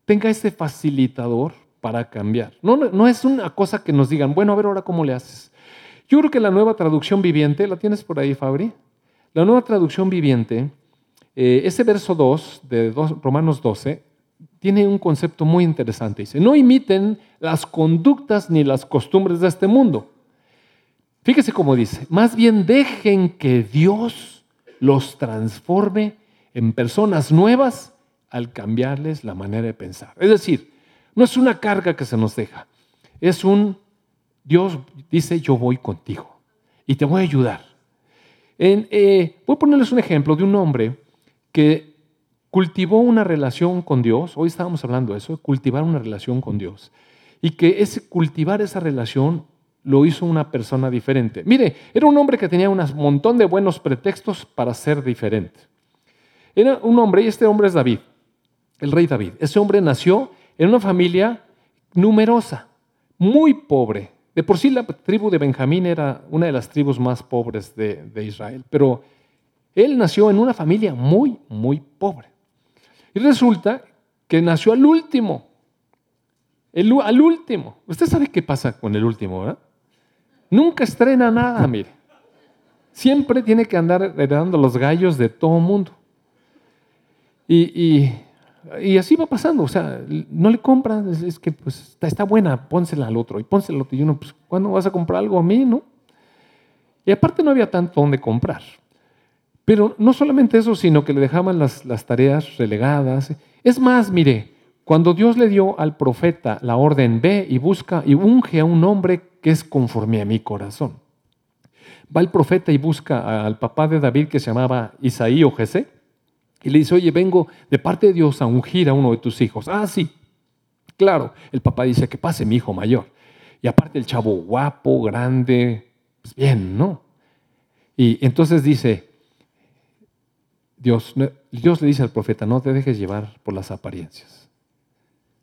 tenga ese facilitador para cambiar. No, no, es una cosa que nos digan, bueno, a ver ahora cómo le haces. Yo creo que la nueva traducción viviente, ¿la tienes por ahí, Fabri? La nueva traducción viviente, eh, ese verso 2 de Romanos 12, tiene un concepto muy interesante. Dice, no imiten las conductas ni las costumbres de este mundo. Fíjese cómo dice, más bien dejen que Dios los transforme en personas nuevas al cambiarles la manera de pensar. Es decir, no es una carga que se nos deja, es un Dios dice, yo voy contigo y te voy a ayudar. Eh, voy a ponerles un ejemplo de un hombre que cultivó una relación con Dios, hoy estábamos hablando de eso, cultivar una relación con Dios, y que ese cultivar esa relación lo hizo una persona diferente. Mire, era un hombre que tenía un montón de buenos pretextos para ser diferente. Era un hombre, y este hombre es David, el rey David. Ese hombre nació en una familia numerosa, muy pobre. De por sí la tribu de Benjamín era una de las tribus más pobres de, Israel, pero él nació en una familia muy, muy pobre. Y resulta que nació al último, al último. Usted sabe qué pasa con el último, ¿verdad? Nunca estrena nada, mire. Siempre tiene que andar heredando los gallos de todo mundo. Y, así va pasando, o sea, no le compran, es, que pues está, buena, pónsela al otro, y pónsela al otro, y uno, pues, ¿cuándo vas a comprar algo a mí, no? Y aparte no había tanto donde comprar. Pero no solamente eso, sino que le dejaban las, las tareas relegadas. Es más, mire, cuando Dios le dio al profeta la orden, ve y busca y unge a un hombre que es conforme a mi corazón. Va el profeta y busca al papá de David que se llamaba Isaí o Jesé, y le dice, oye, vengo de parte de Dios a ungir a uno de tus hijos. Ah, sí, claro. El papá dice, que pase mi hijo mayor. Y aparte el chavo guapo, grande, pues bien, ¿no? Y entonces dice, Dios, Dios le dice al profeta, no te dejes llevar por las apariencias.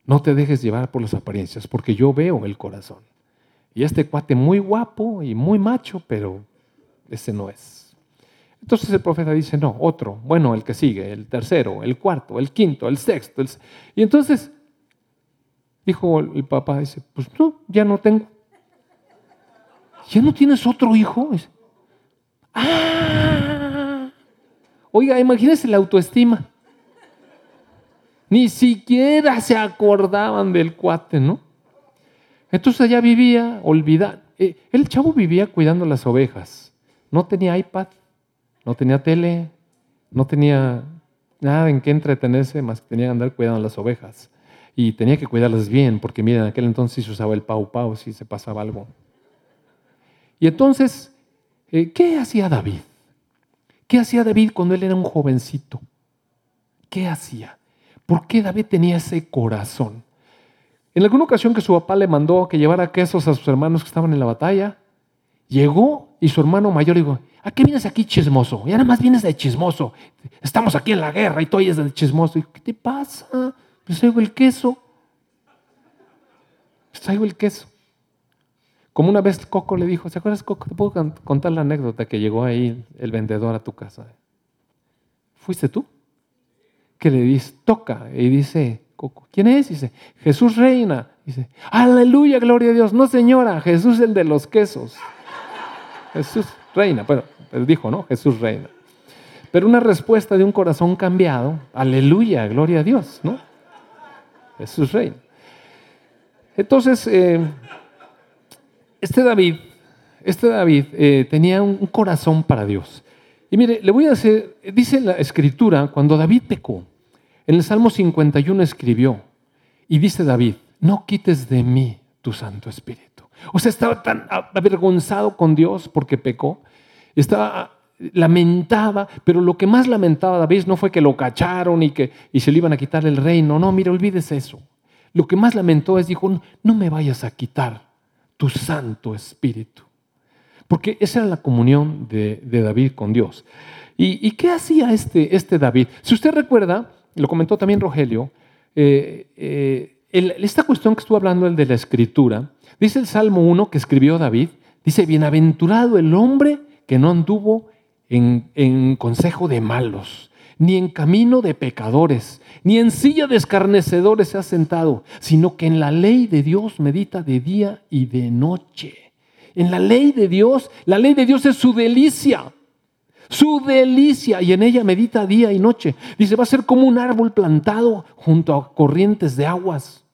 No te dejes llevar por las apariencias, porque yo veo el corazón. Y este cuate muy guapo y muy macho, pero ese no es. Entonces el profeta dice, no, otro, bueno, el que sigue, el tercero, el cuarto, el quinto, el sexto. Y entonces dijo el papá, dice, pues no, ya no tengo. ¿Ya no tienes otro hijo? ah, oiga, imagínese la autoestima. Ni siquiera se acordaban del cuate, ¿no? Entonces allá vivía, olvidado. Eh, el chavo vivía cuidando las ovejas. No tenía iPad, no tenía tele, no tenía nada en qué entretenerse más que tenía que andar cuidando las ovejas. Y tenía que cuidarlas bien, porque miren, en aquel entonces se usaba el pau pau si se pasaba algo. Y entonces, eh, ¿qué hacía David? ¿Qué hacía David cuando él era un jovencito? ¿Qué hacía? ¿Por qué David tenía ese corazón? En alguna ocasión que su papá le mandó que llevara quesos a sus hermanos que estaban en la batalla, llegó y su hermano mayor dijo, ¿a qué vienes aquí chismoso? Y nada más vienes de chismoso. Estamos aquí en la guerra y tú oyes de chismoso. ¿Qué te pasa? Pues traigo el queso. Pues traigo el queso. Como una vez Coco le dijo, ¿se acuerdas Coco? Te puedo contar la anécdota que llegó ahí el vendedor a tu casa. ¿Fuiste tú? Que le dice, toca, y dice, Coco, ¿quién es? Dice, Jesús reina. Dice, aleluya, gloria a Dios. No señora, Jesús el de los quesos. Jesús reina. Bueno, él dijo, ¿no? Jesús reina. Pero una respuesta de un corazón cambiado, aleluya, gloria a Dios, ¿no? Jesús reina. Entonces, eh, este David, este David eh, tenía un corazón para Dios. Y mire, le voy a decir, dice la escritura, cuando David pecó, en el Salmo 51 escribió, y dice David, no quites de mí tu Santo Espíritu. O sea, estaba tan avergonzado con Dios porque pecó. Estaba lamentaba, pero lo que más lamentaba David no fue que lo cacharon y que y se le iban a quitar el reino. No, mira, olvídese eso. Lo que más lamentó es dijo, no me vayas a quitar tu Santo Espíritu. Porque esa era la comunión de, David con Dios. ¿Y, qué hacía este, este, David? Si usted recuerda, lo comentó también Rogelio, eh, eh, esta cuestión que estuvo hablando el de la escritura, Dice el Salmo 1 que escribió David, dice, bienaventurado el hombre que no anduvo en, consejo de malos, ni en camino de pecadores, ni en silla de escarnecedores se ha sentado, sino que en la ley de Dios medita de día y de noche. En la ley de Dios, la ley de Dios es su delicia. su delicia, y en ella medita día y noche. Dice, va a ser como un árbol plantado junto a corrientes de aguas,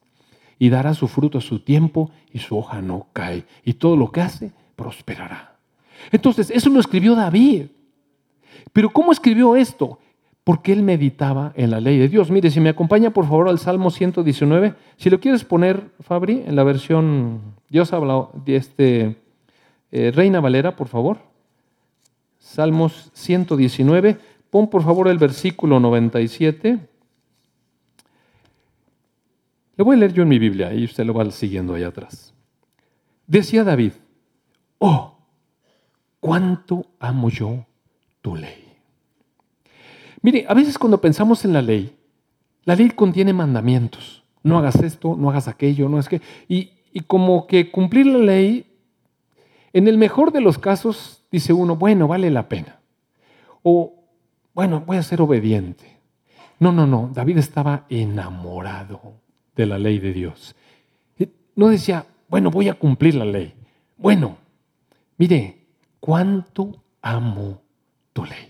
y dará su fruto a su tiempo, y su hoja no cae, y todo lo que hace prosperará. Entonces, eso lo escribió David. Pero ¿cómo escribió esto? Porque él meditaba en la ley de Dios. Mire, si me acompaña por favor al Salmo 119, si lo quieres poner, Fabri, en la versión, Dios habla de este, eh, Reina Valera, por favor. Salmos 119. Pon por favor el versículo 97. Le voy a leer yo en mi Biblia y usted lo va siguiendo ahí atrás. Decía David, oh, cuánto amo yo tu ley. Mire, a veces cuando pensamos en la ley, la ley contiene mandamientos. No hagas esto, no hagas aquello, no es que... Y, y como que cumplir la ley, en el mejor de los casos, dice uno, bueno, vale la pena. O, bueno, voy a ser obediente. No, no, no, David estaba enamorado de la ley de Dios. No decía, bueno, voy a cumplir la ley. Bueno, mire, cuánto amo tu ley.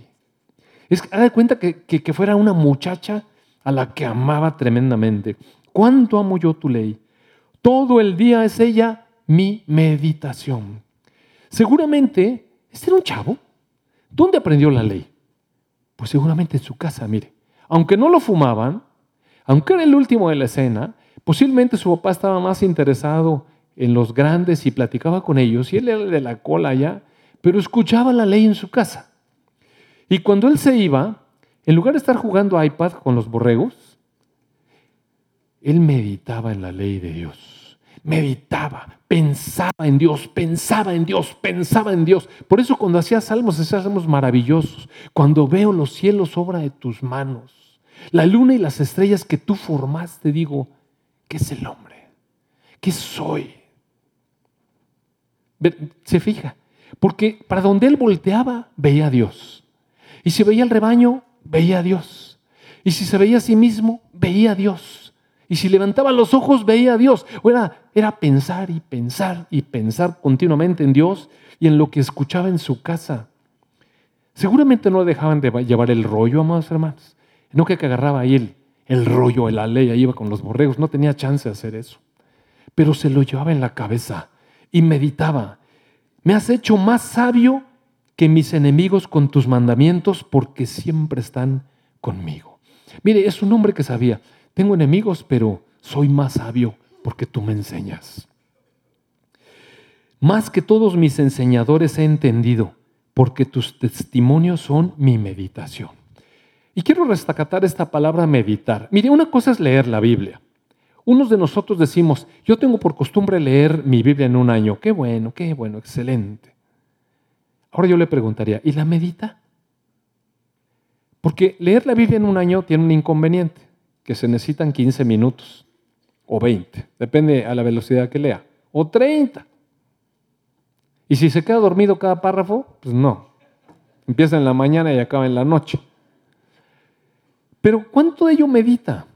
Es de cuenta que, que fuera una muchacha a la que amaba tremendamente. ¿Cuánto amo yo tu ley? Todo el día es ella mi meditación. Seguramente este era un chavo. ¿Dónde aprendió la ley? Pues seguramente en su casa, mire. Aunque no lo fumaban, aunque era el último de la escena, posiblemente su papá estaba más interesado en los grandes y platicaba con ellos, y él era de la cola ya, pero escuchaba la ley en su casa. Y cuando él se iba, en lugar de estar jugando iPad con los borregos, él meditaba en la ley de Dios meditaba, pensaba en Dios, pensaba en Dios, pensaba en Dios. Por eso cuando hacía salmos, hacía salmos maravillosos. Cuando veo los cielos obra de tus manos, la luna y las estrellas que tú formaste, digo, ¿qué es el hombre? ¿Qué soy? Se fija, porque para donde él volteaba, veía a Dios. Y si veía el rebaño, veía a Dios. Y si se veía a sí mismo, veía a Dios. Y si levantaba los ojos, veía a Dios. Era, era pensar y pensar y pensar continuamente en Dios y en lo que escuchaba en su casa. Seguramente no dejaban de llevar el rollo, amados hermanos. No que agarraba ahí el, el rollo, la ley, ahí iba con los borregos. No tenía chance de hacer eso. Pero se lo llevaba en la cabeza y meditaba. Me has hecho más sabio que mis enemigos con tus mandamientos porque siempre están conmigo. Mire, es un hombre que sabía, tengo enemigos, pero soy más sabio porque tú me enseñas. Más que todos mis enseñadores he entendido, porque tus testimonios son mi meditación. Y quiero destacar esta palabra meditar. Mire, una cosa es leer la Biblia. Unos de nosotros decimos, yo tengo por costumbre leer mi Biblia en un año. Qué bueno, qué bueno, excelente. Ahora yo le preguntaría, ¿y la medita? Porque leer la Biblia en un año tiene un inconveniente que se necesitan 15 minutos o 20, depende a la velocidad que lea, o 30. Y si se queda dormido cada párrafo, pues no. Empieza en la mañana y acaba en la noche. Pero ¿cuánto de ello medita?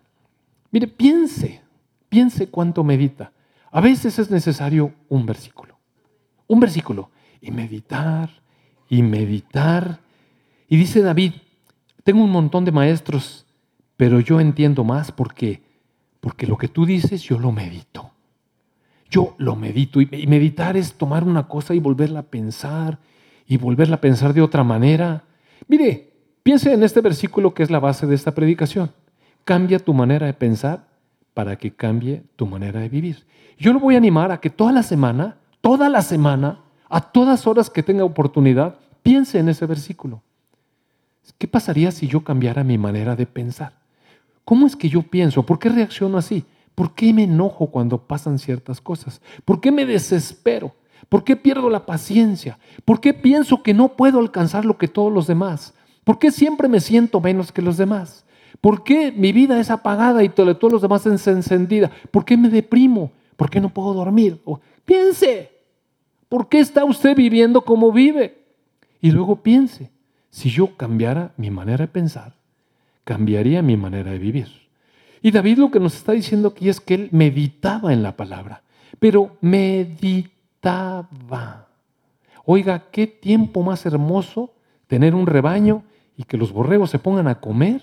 Mire, piense, piense cuánto medita. A veces es necesario un versículo, un versículo, y meditar, y meditar. Y dice David, tengo un montón de maestros pero yo entiendo más porque, porque lo que tú dices yo lo medito. Yo lo medito y meditar es tomar una cosa y volverla a pensar y volverla a pensar de otra manera. Mire, piense en este versículo que es la base de esta predicación. Cambia tu manera de pensar para que cambie tu manera de vivir. Yo lo voy a animar a que toda la semana, toda la semana, a todas horas que tenga oportunidad, piense en ese versículo. ¿Qué pasaría si yo cambiara mi manera de pensar? ¿Cómo es que yo pienso? ¿Por qué reacciono así? ¿Por qué me enojo cuando pasan ciertas cosas? ¿Por qué me desespero? ¿Por qué pierdo la paciencia? ¿Por qué pienso que no puedo alcanzar lo que todos los demás? ¿Por qué siempre me siento menos que los demás? ¿Por qué mi vida es apagada y todos los demás es encendida? ¿Por qué me deprimo? ¿Por qué no puedo dormir? piense, ¿por qué está usted viviendo como vive? Y luego piense, si yo cambiara mi manera de pensar, cambiaría mi manera de vivir. Y David lo que nos está diciendo aquí es que él meditaba en la palabra, pero meditaba. Oiga, qué tiempo más hermoso tener un rebaño y que los borregos se pongan a comer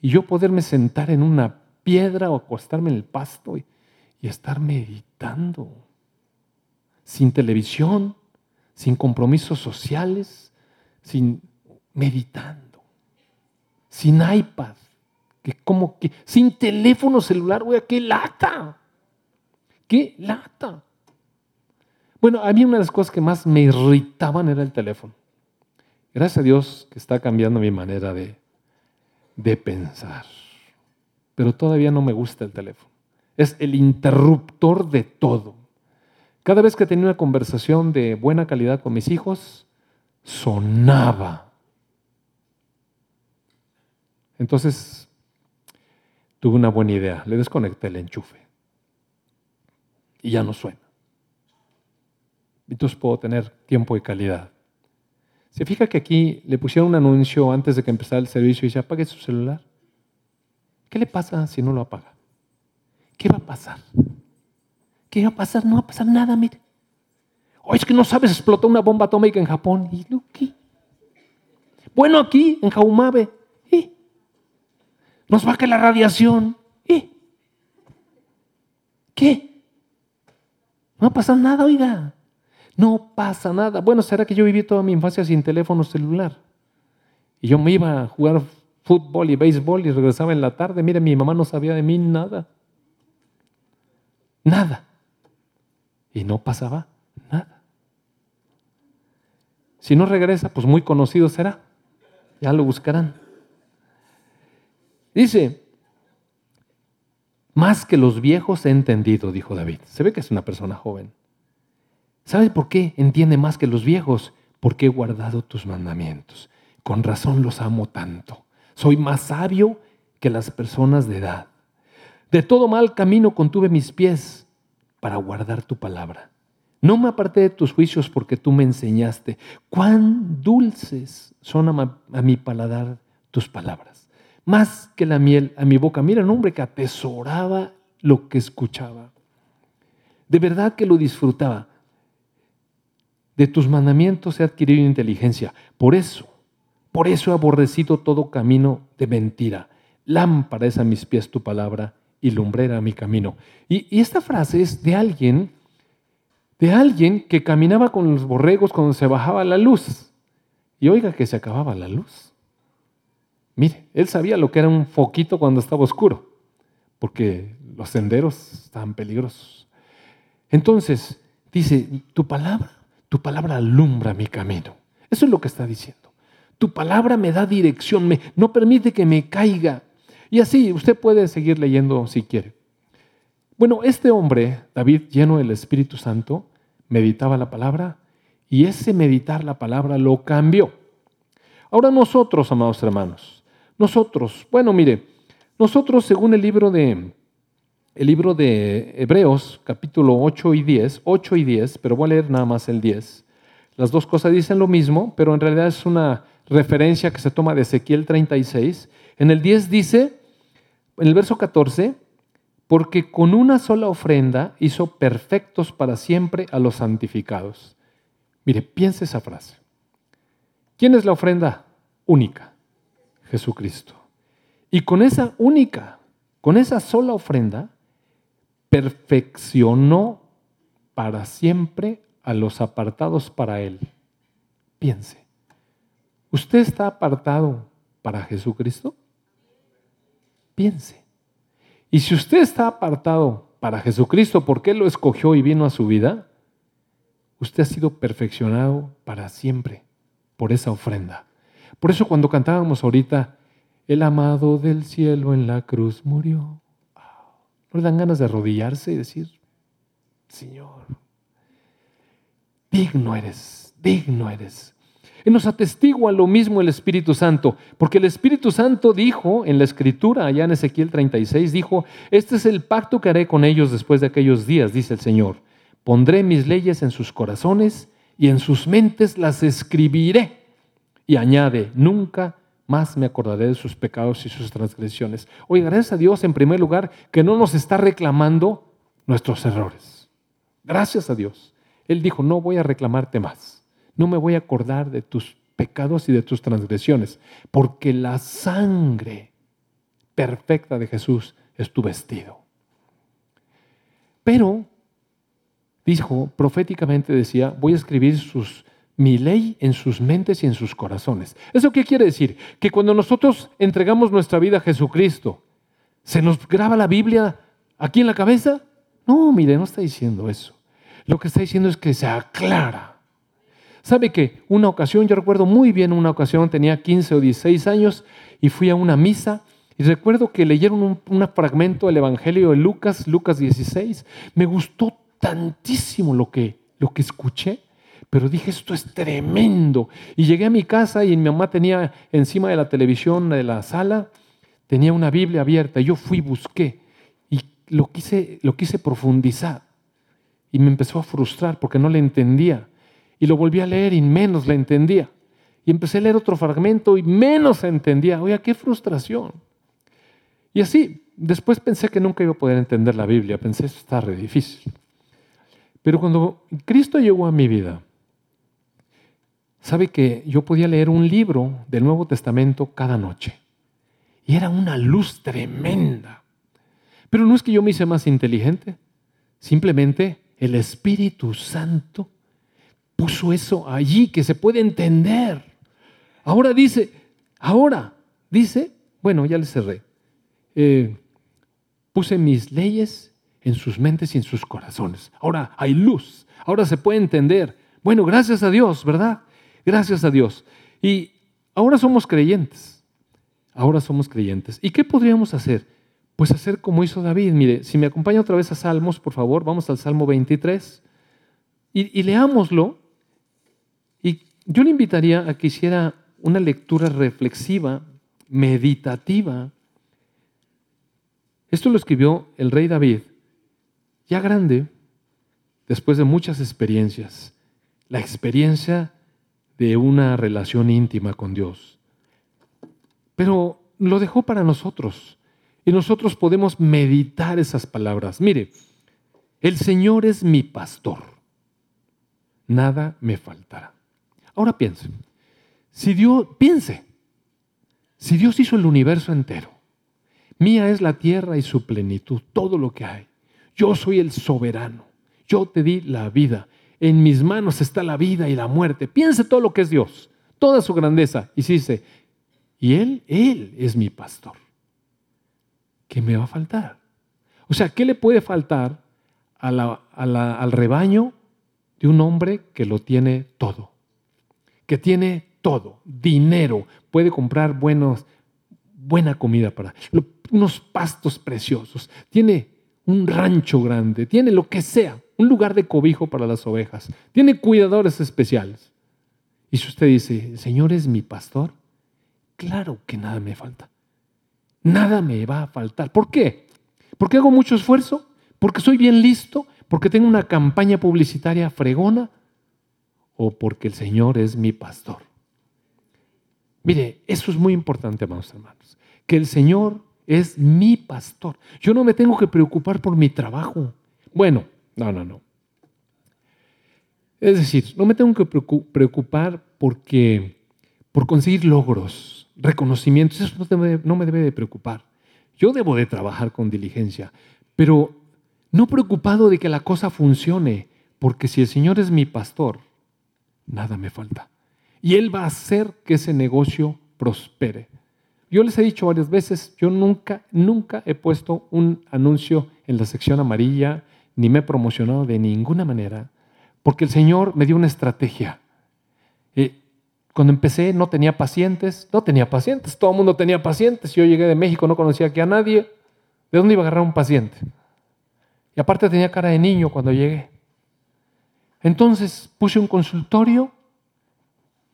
y yo poderme sentar en una piedra o acostarme en el pasto y, y estar meditando, sin televisión, sin compromisos sociales, sin meditando, sin iPad, que como que sin teléfono celular, güey, qué lata. Qué lata. Bueno, a mí una de las cosas que más me irritaban era el teléfono. Gracias a Dios que está cambiando mi manera de, de pensar. Pero todavía no me gusta el teléfono. Es el interruptor de todo. Cada vez que tenía una conversación de buena calidad con mis hijos, sonaba. Entonces, tuve una buena idea. Le desconecté el enchufe. Y ya no suena. Entonces puedo tener tiempo y calidad. Se fija que aquí le pusieron un anuncio antes de que empezara el servicio y dice, apague su celular. ¿Qué le pasa si no lo apaga? ¿Qué va a pasar? ¿Qué va a pasar? No va a pasar nada, mire. O es que no sabes, explotó una bomba atómica en Japón. ¿Y lo qué? Bueno, aquí, en Jaumabe. ¿eh? Nos va a caer la radiación. ¿Qué? No va a pasar nada, oiga. No pasa nada. Bueno, será que yo viví toda mi infancia sin teléfono celular. Y yo me iba a jugar fútbol y béisbol y regresaba en la tarde. Mire, mi mamá no sabía de mí nada. Nada. Y no pasaba nada. Si no regresa, pues muy conocido será. Ya lo buscarán. Dice, más que los viejos he entendido, dijo David. Se ve que es una persona joven. ¿Sabes por qué entiende más que los viejos? Porque he guardado tus mandamientos. Con razón los amo tanto. Soy más sabio que las personas de edad. De todo mal camino contuve mis pies para guardar tu palabra. No me aparté de tus juicios porque tú me enseñaste. Cuán dulces son a, mi paladar tus palabras. Más que la miel a mi boca. Mira, un hombre que atesoraba lo que escuchaba. De verdad que lo disfrutaba. De tus mandamientos he adquirido inteligencia. Por eso, por eso he aborrecido todo camino de mentira. Lámpara es a mis pies tu palabra y lumbrera mi camino. Y, y, esta frase es de alguien, de alguien que caminaba con los borregos cuando se bajaba la luz. Y oiga que se acababa la luz. Mire, él sabía lo que era un foquito cuando estaba oscuro, porque los senderos estaban peligrosos. Entonces, dice, tu palabra tu palabra alumbra mi camino. Eso es lo que está diciendo. Tu palabra me da dirección, me, no permite que me caiga. Y así, usted puede seguir leyendo si quiere. Bueno, este hombre, David, lleno del Espíritu Santo, meditaba la palabra y ese meditar la palabra lo cambió. Ahora nosotros, amados hermanos, nosotros, bueno, mire, nosotros según el libro de el libro de Hebreos, capítulo 8 y 10, 8 y 10, pero voy a leer nada más el 10. Las dos cosas dicen lo mismo, pero en realidad es una referencia que se toma de Ezequiel 36. En el 10 dice, en el verso 14, porque con una sola ofrenda hizo perfectos para siempre a los santificados. Mire, piense esa frase. ¿Quién es la ofrenda única? Jesucristo. Y con esa única, con esa sola ofrenda, perfeccionó para siempre a los apartados para Él. Piense, ¿usted está apartado para Jesucristo? Piense. Y si usted está apartado para Jesucristo porque Él lo escogió y vino a su vida, usted ha sido perfeccionado para siempre por esa ofrenda. Por eso cuando cantábamos ahorita, el amado del cielo en la cruz murió ¿No le dan ganas de arrodillarse y decir, Señor, digno eres, digno eres? Y nos atestigua lo mismo el Espíritu Santo, porque el Espíritu Santo dijo en la Escritura, allá en Ezequiel 36, dijo, este es el pacto que haré con ellos después de aquellos días, dice el Señor. Pondré mis leyes en sus corazones y en sus mentes las escribiré. Y añade, nunca más me acordaré de sus pecados y sus transgresiones. Oiga, gracias a Dios en primer lugar que no nos está reclamando nuestros errores. Gracias a Dios. Él dijo, no voy a reclamarte más. No me voy a acordar de tus pecados y de tus transgresiones, porque la sangre perfecta de Jesús es tu vestido. Pero, dijo, proféticamente decía, voy a escribir sus, mi ley en sus mentes y en sus corazones. ¿Eso qué quiere decir? Que cuando nosotros entregamos nuestra vida a Jesucristo, ¿se nos graba la Biblia aquí en la cabeza? No, mire, no está diciendo eso. Lo que está diciendo es que se aclara. ¿Sabe que una ocasión, yo recuerdo muy bien una ocasión, tenía 15 o 16 años y fui a una misa y recuerdo que leyeron un, fragmento del Evangelio de Lucas, Lucas 16. Me gustó tantísimo lo que, lo que escuché, pero dije, esto es tremendo. Y llegué a mi casa y mi mamá tenía encima de la televisión de la sala, tenía una Biblia abierta. Yo fui, busqué y lo quise, lo quise profundizar. Y me empezó a frustrar porque no le entendía. Y lo volví a leer y menos le entendía. Y empecé a leer otro fragmento y menos entendía. Oye, qué frustración. Y así, después pensé que nunca iba a poder entender la Biblia, pensé, esto está re difícil. Pero cuando Cristo llegó a mi vida, sabe que yo podía leer un libro del Nuevo Testamento cada noche. Y era una luz tremenda. Pero no es que yo me hice más inteligente, simplemente el Espíritu Santo puso eso allí que se puede entender. Ahora dice, ahora dice, bueno, ya le cerré. Eh, puse mis leyes en sus mentes y en sus corazones. Ahora hay luz, ahora se puede entender. Bueno, gracias a Dios, ¿verdad? Gracias a Dios. Y ahora somos creyentes. Ahora somos creyentes. ¿Y qué podríamos hacer? Pues hacer como hizo David. Mire, si me acompaña otra vez a Salmos, por favor, vamos al Salmo 23 y, y leámoslo. Yo le invitaría a que hiciera una lectura reflexiva, meditativa esto lo escribió el rey David, ya grande, después de muchas experiencias, la experiencia de una relación íntima con Dios. Pero lo dejó para nosotros y nosotros podemos meditar esas palabras. Mire, el Señor es mi pastor, nada me faltará. Ahora piense, si Dios, piense, si Dios hizo el universo entero, Mía es la tierra y su plenitud, todo lo que hay. Yo soy el soberano. Yo te di la vida. En mis manos está la vida y la muerte. Piense todo lo que es Dios, toda su grandeza. Y si dice, y Él, Él es mi pastor. ¿Qué me va a faltar? O sea, ¿qué le puede faltar al rebaño de un hombre que lo tiene todo? Que tiene todo, dinero, puede comprar buenos, buena comida para unos pastos preciosos, tiene un rancho grande, tiene lo que sea, un lugar de cobijo para las ovejas, tiene cuidadores especiales. Y si usted dice, Señor es mi pastor, claro que nada me falta. Nada me va a faltar. ¿Por qué? ¿Porque hago mucho esfuerzo? ¿Porque soy bien listo? ¿Porque tengo una campaña publicitaria fregona? ¿O porque el Señor es mi pastor? Mire, eso es muy importante, amados hermanos. Que el Señor es mi pastor. Yo no me tengo que preocupar por mi trabajo. Bueno, no, no, no. Es decir, no me tengo que preocupar porque, por conseguir logros, reconocimientos. Eso no, me debe de preocupar. Yo debo de trabajar con diligencia, pero no preocupado de que la cosa funcione, porque si el Señor es mi pastor, nada me falta. Y Él va a hacer que ese negocio prospere. Yo les he dicho varias veces, yo nunca, nunca he puesto un anuncio en la sección amarilla, ni me he promocionado de ninguna manera, porque el Señor me dio una estrategia. Eh, cuando empecé no tenía pacientes, no tenía pacientes, todo el mundo tenía pacientes. Yo llegué de México, no conocía aquí a nadie. ¿De dónde iba a agarrar un paciente? Y aparte tenía cara de niño cuando llegué. Entonces puse un consultorio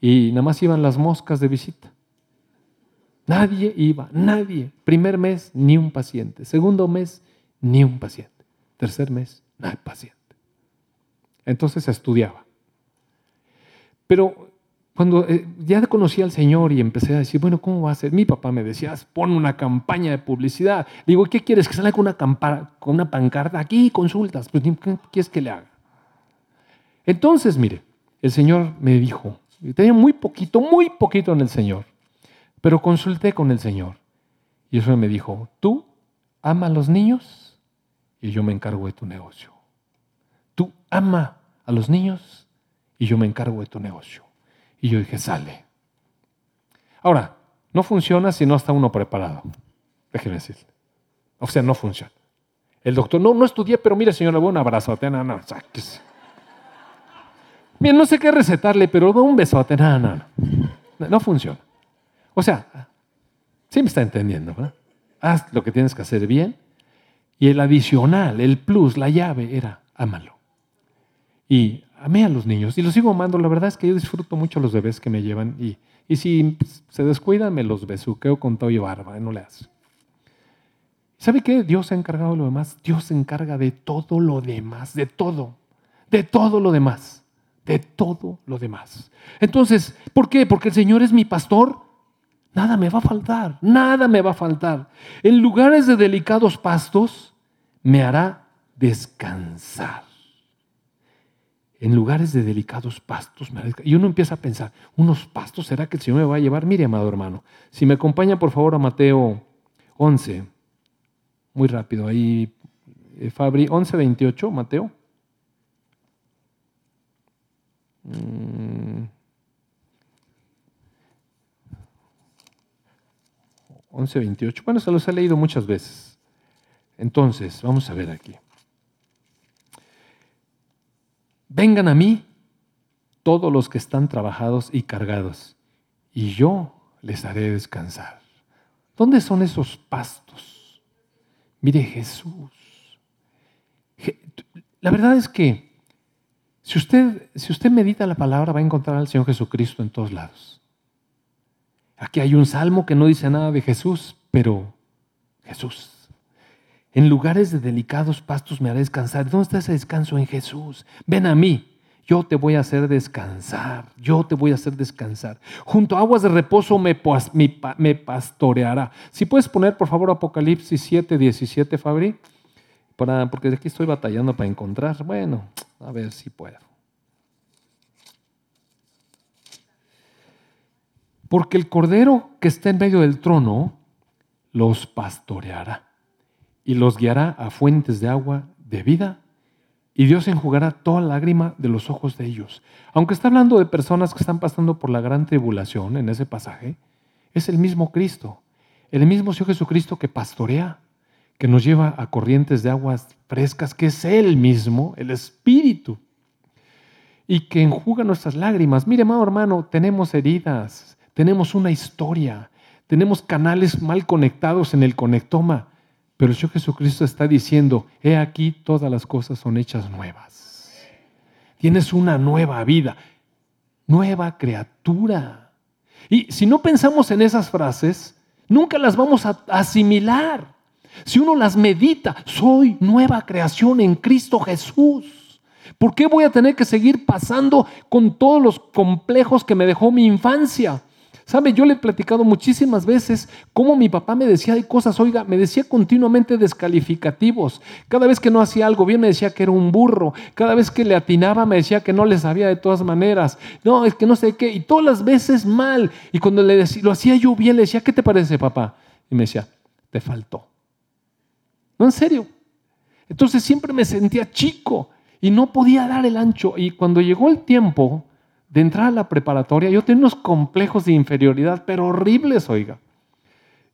y nada más iban las moscas de visita. Nadie iba, nadie. Primer mes, ni un paciente. Segundo mes, ni un paciente. Tercer mes, no hay paciente. Entonces se estudiaba. Pero cuando eh, ya conocí al Señor y empecé a decir, bueno, ¿cómo va a ser? Mi papá me decía, pon una campaña de publicidad. Digo, ¿qué quieres? ¿Que salga con una, con una pancarta? Aquí consultas. Pues, ¿qué quieres que le haga? Entonces, mire, el Señor me dijo, Tenía muy poquito, muy poquito en el Señor. Pero consulté con el Señor. Y eso me dijo, tú ama a los niños y yo me encargo de tu negocio. Tú ama a los niños y yo me encargo de tu negocio. Y yo dije, sale. Ahora, no funciona si no está uno preparado. Déjeme decir. O sea, no funciona. El doctor, no, no estudié, pero mire, señor, le voy un abrazote. No. Bien, no sé qué recetarle, pero un besote. No, no, no. No funciona. O sea, sí me está entendiendo. Haz lo que tienes que hacer bien. Y el adicional, el plus, la llave era ámalo. Y amé a los niños y los sigo amando. La verdad es que yo disfruto mucho los bebés que me llevan y, y si se descuidan, me los besuqueo con todo y barba, no le hace. ¿Sabe qué? Dios se ha encargado de lo demás. Dios se encarga de todo lo demás, de todo, de todo lo demás, de todo lo demás. Entonces, ¿por qué? Porque el Señor es mi pastor. Nada me va a faltar, nada me va a faltar. En lugares de delicados pastos me hará descansar. En lugares de delicados pastos me hará. Y uno empieza a pensar, ¿unos pastos será que el Señor me va a llevar? Mire, amado hermano, si me acompaña por favor a Mateo 11 muy rápido, ahí eh, Fabri, 11.28, Mateo. 11.28. Mm. Bueno, se los he leído muchas veces. Entonces, vamos a ver aquí. Vengan a mí todos los que están trabajados y cargados, y yo les haré descansar. ¿Dónde son esos pastos? Mire Jesús. La verdad es que si usted, si usted medita la palabra va a encontrar al Señor Jesucristo en todos lados. Aquí hay un salmo que no dice nada de Jesús, pero Jesús. En lugares de delicados pastos me haré descansar. ¿Dónde está ese descanso en Jesús? Ven a mí yo te voy a hacer descansar, yo te voy a hacer descansar. Junto a aguas de reposo me, me, pastoreará. Si puedes poner, por favor, Apocalipsis 7, 17, Fabri, porque aquí estoy batallando para encontrar. Bueno, a ver si puedo. Porque el cordero que está en medio del trono los pastoreará y los guiará a fuentes de agua de vida y Dios enjugará toda lágrima de los ojos de ellos. Aunque está hablando de personas que están pasando por la gran tribulación en ese pasaje, es el mismo Cristo, el mismo Señor Jesucristo que pastorea, que nos lleva a corrientes de aguas frescas, que es Él mismo, el Espíritu, y que enjuga nuestras lágrimas. Mire, amado hermano, tenemos heridas, tenemos una historia, tenemos canales mal conectados en el conectoma. Pero el Señor Jesucristo está diciendo, he aquí todas las cosas son hechas nuevas. Tienes una nueva vida, nueva criatura. Y si no pensamos en esas frases, nunca las vamos a asimilar. Si uno las medita, soy nueva creación en Cristo Jesús. ¿Por qué voy a tener que seguir pasando con todos los complejos que me dejó mi infancia? ¿Sabe? Yo le he platicado muchísimas veces cómo mi papá me decía de cosas, oiga, me decía continuamente descalificativos. Cada vez que no hacía algo bien me decía que era un burro. Cada vez que le atinaba me decía que no le sabía de todas maneras. No, es que no sé qué. Y todas las veces mal. Y cuando le decía, lo hacía yo bien, le decía, ¿qué te parece, papá? Y me decía, te faltó. No, en serio. Entonces siempre me sentía chico y no podía dar el ancho. Y cuando llegó el tiempo de entrar a la preparatoria, yo tenía unos complejos de inferioridad, pero horribles, oiga.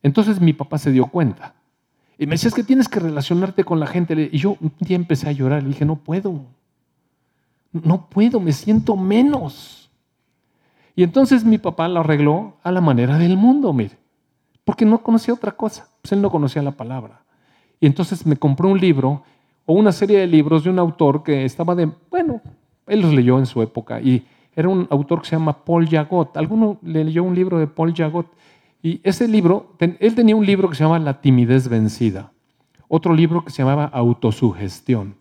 Entonces mi papá se dio cuenta. Y me decía, es que tienes que relacionarte con la gente. Y yo un día empecé a llorar. Le dije, no puedo. No puedo, me siento menos. Y entonces mi papá lo arregló a la manera del mundo, mire. Porque no conocía otra cosa. Pues él no conocía la palabra. Y entonces me compró un libro o una serie de libros de un autor que estaba de, bueno, él los leyó en su época y era un autor que se llama Paul Jagot. ¿Alguno le leyó un libro de Paul Jagot? Y ese libro, él tenía un libro que se llamaba La timidez vencida, otro libro que se llamaba Autosugestión,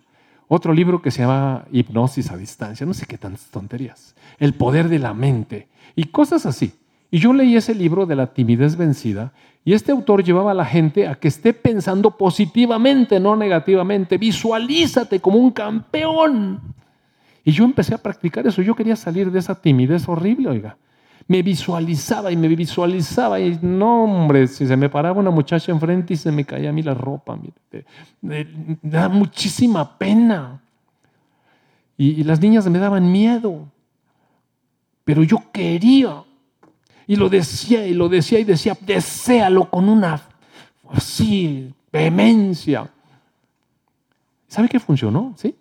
otro libro que se llamaba Hipnosis a distancia, no sé qué tantas tonterías, El poder de la mente y cosas así. Y yo leí ese libro de la timidez vencida y este autor llevaba a la gente a que esté pensando positivamente, no negativamente. Visualízate como un campeón. Y yo empecé a practicar eso. Yo quería salir de esa timidez horrible, oiga. Me visualizaba y me visualizaba y no, hombre, si se me paraba una muchacha enfrente y se me caía a mí la ropa, me da muchísima pena. Y las niñas me daban miedo. Pero yo quería. Y lo decía y lo decía y decía, deséalo con una así, vehemencia. ¿Sabe qué funcionó? Sí,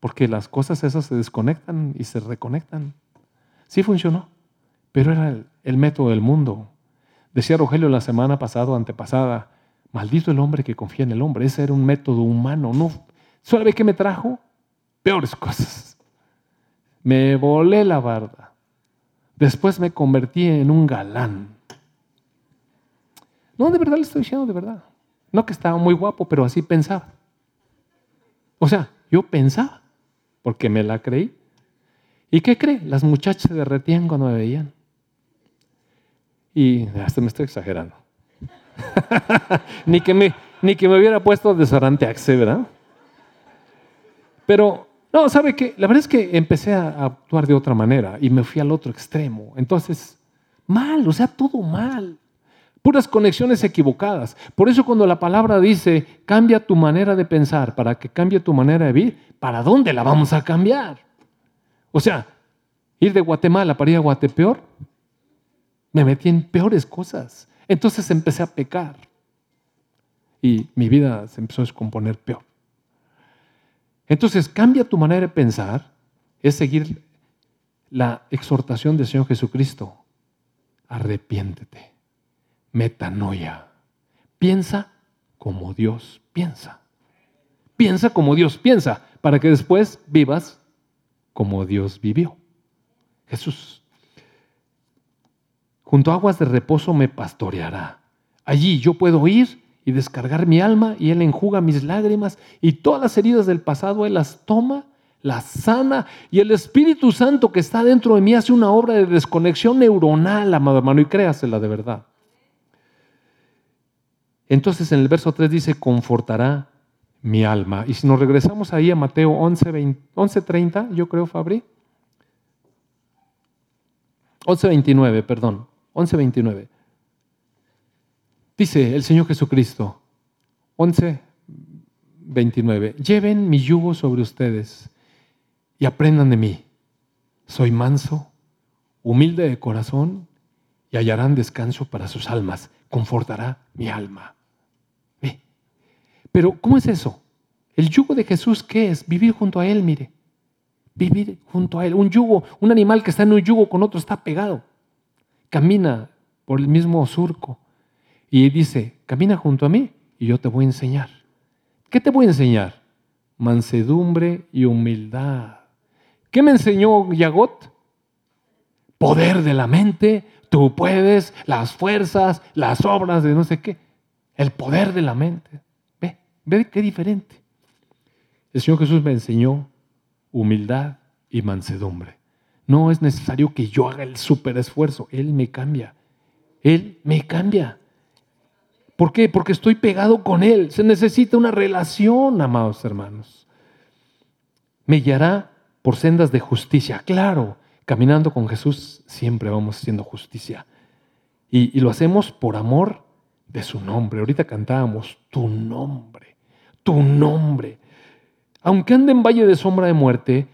porque las cosas esas se desconectan y se reconectan. Sí funcionó, pero era el, método del mundo. Decía Rogelio la semana pasada antepasada, maldito el hombre que confía en el hombre. Ese era un método humano. No, ¿Sabe qué me trajo? Peores cosas. Me volé la barda. Después me convertí en un galán. No, de verdad le estoy diciendo, de verdad. No que estaba muy guapo, pero así pensaba. O sea, yo pensaba porque me la creí. ¿Y qué cree? Las muchachas se derretían cuando me veían. Y hasta me estoy exagerando. <laughs> ni, que me, ni que me hubiera puesto desodorante Axe, ¿verdad? Pero, no, ¿sabe qué? La verdad es que empecé a actuar de otra manera y me fui al otro extremo. Entonces, mal, o sea, todo mal. Puras conexiones equivocadas. Por eso cuando la palabra dice, cambia tu manera de pensar para que cambie tu manera de vivir, ¿para dónde la vamos a cambiar? O sea, ir de Guatemala para ir a Guatepeor, me metí en peores cosas. Entonces empecé a pecar. Y mi vida se empezó a descomponer peor. Entonces, cambia tu manera de pensar, es seguir la exhortación del Señor Jesucristo. Arrepiéntete metanoia. Piensa como Dios piensa. Piensa como Dios piensa, para que después vivas como Dios vivió. Jesús. Junto a aguas de reposo me pastoreará. Allí yo puedo ir y descargar mi alma y Él enjuga mis lágrimas y todas las heridas del pasado Él las toma, las sana y el Espíritu Santo que está dentro de mí hace una obra de desconexión neuronal, amado hermano, y créasela de verdad. Entonces en el verso 3 dice, confortará mi alma. Y si nos regresamos ahí a Mateo 11, 30, yo creo, Fabri. 11.29, perdón. 11.29. Dice el Señor Jesucristo, 11.29, lleven mi yugo sobre ustedes y aprendan de mí. Soy manso, humilde de corazón y hallarán descanso para sus almas. Confortará mi alma. Pero, ¿cómo es eso? El yugo de Jesús, ¿qué es? Vivir junto a Él, mire. Vivir junto a Él. Un yugo, un animal que está en un yugo con otro está pegado. Camina por el mismo surco. Y dice, camina junto a mí y yo te voy a enseñar. ¿Qué te voy a enseñar? Mansedumbre y humildad. ¿Qué me enseñó Yagot? Poder de la mente, tú puedes, las fuerzas, las obras de no sé qué. El poder de la mente. Ve qué diferente. El Señor Jesús me enseñó humildad y mansedumbre. No es necesario que yo haga el super esfuerzo. Él me cambia. Él me cambia. ¿Por qué? Porque estoy pegado con Él. Se necesita una relación, amados hermanos. Me guiará por sendas de justicia. Claro, caminando con Jesús siempre vamos haciendo justicia. Y, lo hacemos por amor de su nombre. Ahorita cantábamos tu nombre tu nombre. Aunque ande en valle de sombra de muerte,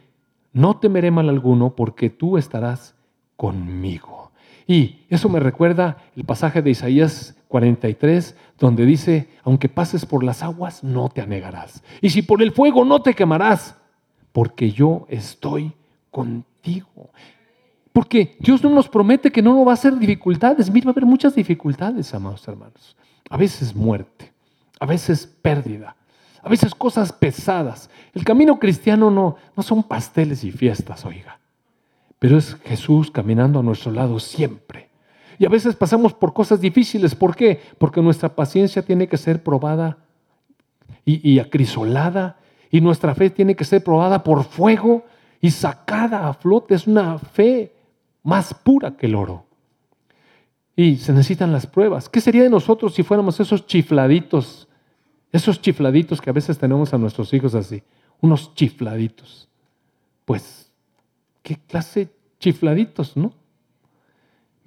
no temeré mal alguno porque tú estarás conmigo. Y eso me recuerda el pasaje de Isaías 43, donde dice, aunque pases por las aguas, no te anegarás. Y si por el fuego, no te quemarás, porque yo estoy contigo. Porque Dios no nos promete que no va a hacer dificultades. Mira, va a haber muchas dificultades, amados hermanos. A veces muerte, a veces pérdida, a veces cosas pesadas. El camino cristiano no, no son pasteles y fiestas, oiga, pero es Jesús caminando a nuestro lado siempre. Y a veces pasamos por cosas difíciles. ¿Por qué? Porque nuestra paciencia tiene que ser probada y, acrisolada y nuestra fe tiene que ser probada por fuego y sacada a flote. Es una fe más pura que el oro. Y se necesitan las pruebas. ¿Qué sería de nosotros si fuéramos esos chifladitos esos chifladitos que a veces tenemos a nuestros hijos así, unos chifladitos. Pues qué clase chifladitos, ¿no?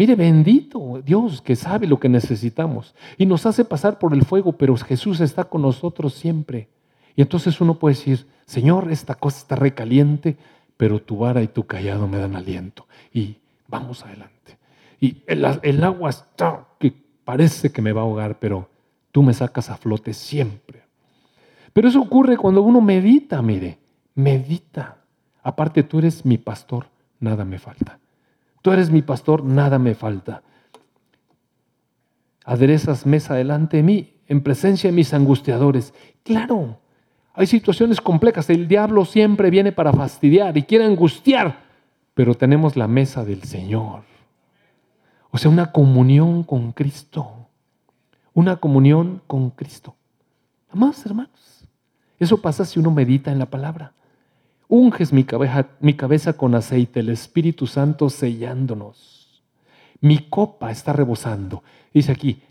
Mire, bendito Dios que sabe lo que necesitamos y nos hace pasar por el fuego, pero Jesús está con nosotros siempre. Y entonces uno puede decir, Señor, esta cosa está recaliente, pero tu vara y tu callado me dan aliento. Y vamos adelante. Y el, el agua está que parece que me va a ahogar, pero tú me sacas a flote siempre. Pero eso ocurre cuando uno medita, mire, medita. Aparte, tú eres mi pastor, nada me falta. Tú eres mi pastor, nada me falta. Aderezas mesa delante de mí, en presencia de mis angustiadores. Claro, hay situaciones complejas. El diablo siempre viene para fastidiar y quiere angustiar, pero tenemos la mesa del Señor. O sea, una comunión con Cristo. Una comunión con Cristo. Amados hermanos, eso pasa si uno medita en la palabra. Unges mi cabeza, con aceite, el Espíritu Santo sellándonos. Mi copa está rebosando. Dice aquí,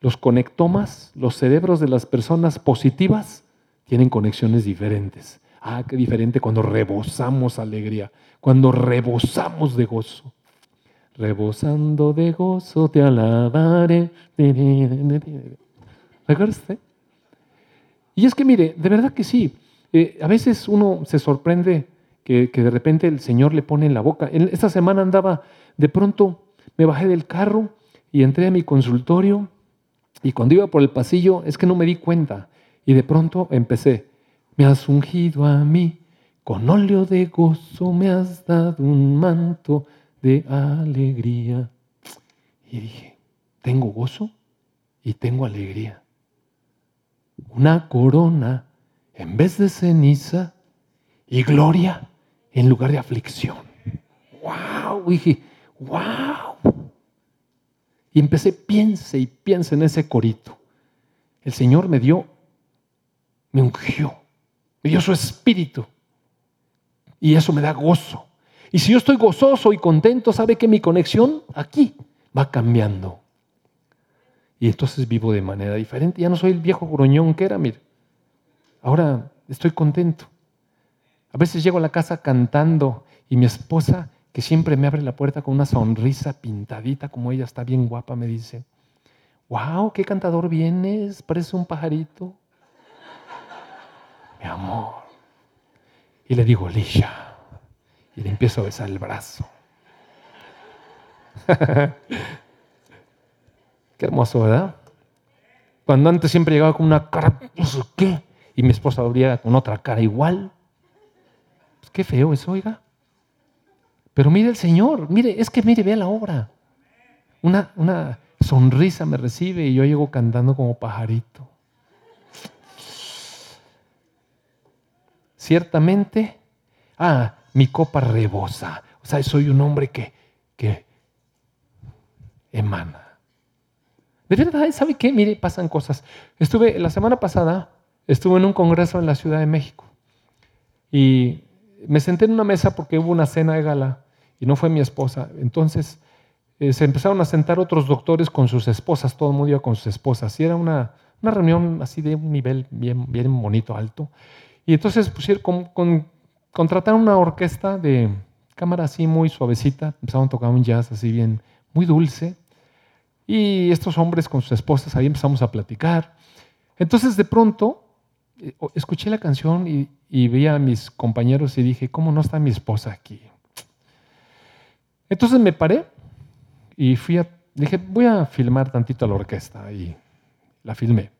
los conectomas, los cerebros de las personas positivas, tienen conexiones diferentes. Ah, qué diferente cuando rebosamos alegría, cuando rebosamos de gozo. Rebosando de gozo te alabaré. ¿Recuerda Y es que mire, de verdad que sí. Eh, a veces uno se sorprende que, de repente el Señor le pone en la boca. esta semana andaba, de pronto me bajé del carro y entré a mi consultorio y cuando iba por el pasillo es que no me di cuenta y de pronto empecé, me has ungido a mí, con óleo de gozo me has dado un manto de alegría. Y dije, tengo gozo y tengo alegría. Una corona en vez de ceniza y gloria en lugar de aflicción. ¡Wow! Dije, ¡wow! Y empecé, piense y piense en ese corito. El Señor me dio, me ungió, me dio su espíritu. Y eso me da gozo. Y si yo estoy gozoso y contento, sabe que mi conexión aquí va cambiando. Y entonces vivo de manera diferente. Ya no soy el viejo gruñón que era, mire. Ahora estoy contento. A veces llego a la casa cantando y mi esposa, que siempre me abre la puerta con una sonrisa pintadita, como ella está bien guapa, me dice, wow, qué cantador vienes, parece un pajarito. Mi amor. Y le digo, Lisha. Y le empiezo a besar el brazo. <laughs> qué hermoso, ¿verdad? Cuando antes siempre llegaba con una cara, ¿qué? Y mi esposa habría con otra cara igual. Pues qué feo eso, oiga. Pero mire el Señor, mire, es que mire, vea la obra. Una, una sonrisa me recibe y yo llego cantando como pajarito. Ciertamente, ah, mi copa rebosa. O sea, soy un hombre que, que emana. De verdad, ¿sabe qué? Mire, pasan cosas. Estuve la semana pasada estuve en un congreso en la Ciudad de México y me senté en una mesa porque hubo una cena de gala y no fue mi esposa. Entonces eh, se empezaron a sentar otros doctores con sus esposas, todo el mundo iba con sus esposas. Y era una, reunión así de un nivel bien, bien bonito, alto. Y entonces pusieron, con, con, contrataron una orquesta de cámara así muy suavecita, empezaron a tocar un jazz así bien, muy dulce. Y estos hombres con sus esposas ahí empezamos a platicar. Entonces de pronto escuché la canción y, vi a mis compañeros y dije, ¿cómo no está mi esposa aquí? Entonces me paré y fui a, dije, voy a filmar tantito a la orquesta y la filmé.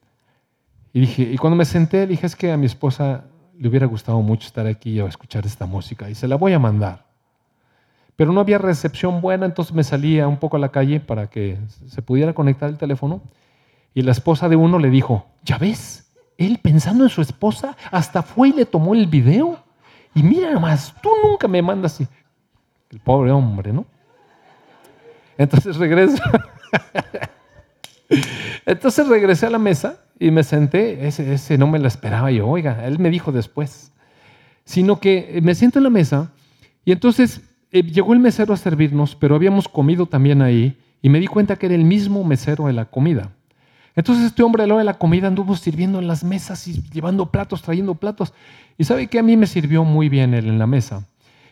Y dije, y cuando me senté, dije, es que a mi esposa le hubiera gustado mucho estar aquí o escuchar esta música y se la voy a mandar. Pero no había recepción buena, entonces me salía un poco a la calle para que se pudiera conectar el teléfono. Y la esposa de uno le dijo, ¿ya ves? Él pensando en su esposa, hasta fue y le tomó el video. Y mira más, tú nunca me mandas así. El pobre hombre, ¿no? Entonces regreso. <laughs> Entonces regresé a la mesa y me senté. Ese, ese no me lo esperaba yo. Oiga, él me dijo después. Sino que me siento en la mesa y entonces eh, llegó el mesero a servirnos, pero habíamos comido también ahí y me di cuenta que era el mismo mesero de la comida. Entonces este hombre a de la comida anduvo sirviendo en las mesas y llevando platos, trayendo platos. Y sabe que a mí me sirvió muy bien él en la mesa.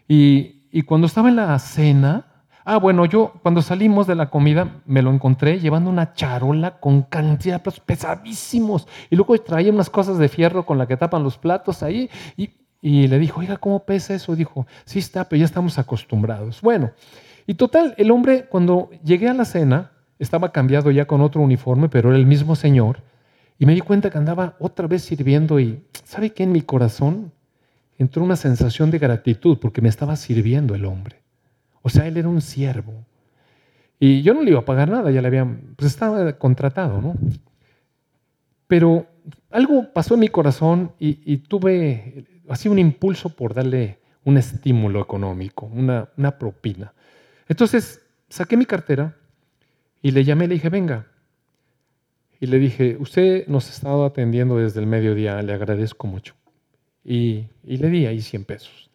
Y, y cuando estaba en la cena, Ah, bueno, yo cuando salimos de la comida me lo encontré llevando una charola con cantidad de platos pesadísimos. Y luego traía unas cosas de fierro con la que tapan los platos ahí. Y, y le dijo, oiga, ¿cómo pesa eso? Dijo, sí está, pero ya estamos acostumbrados. Bueno, y total, el hombre cuando llegué a la cena, estaba cambiado ya con otro uniforme, pero era el mismo señor. Y me di cuenta que andaba otra vez sirviendo y, ¿sabe qué? En mi corazón entró una sensación de gratitud porque me estaba sirviendo el hombre. O sea, él era un siervo. Y yo no le iba a pagar nada, ya le habían, pues estaba contratado, ¿no? Pero algo pasó en mi corazón y, tuve así un impulso por darle un estímulo económico, una, una propina. Entonces saqué mi cartera y le llamé, le dije, venga. Y le dije, usted nos ha estado atendiendo desde el mediodía, le agradezco mucho. Y, y le di ahí 100 pesos.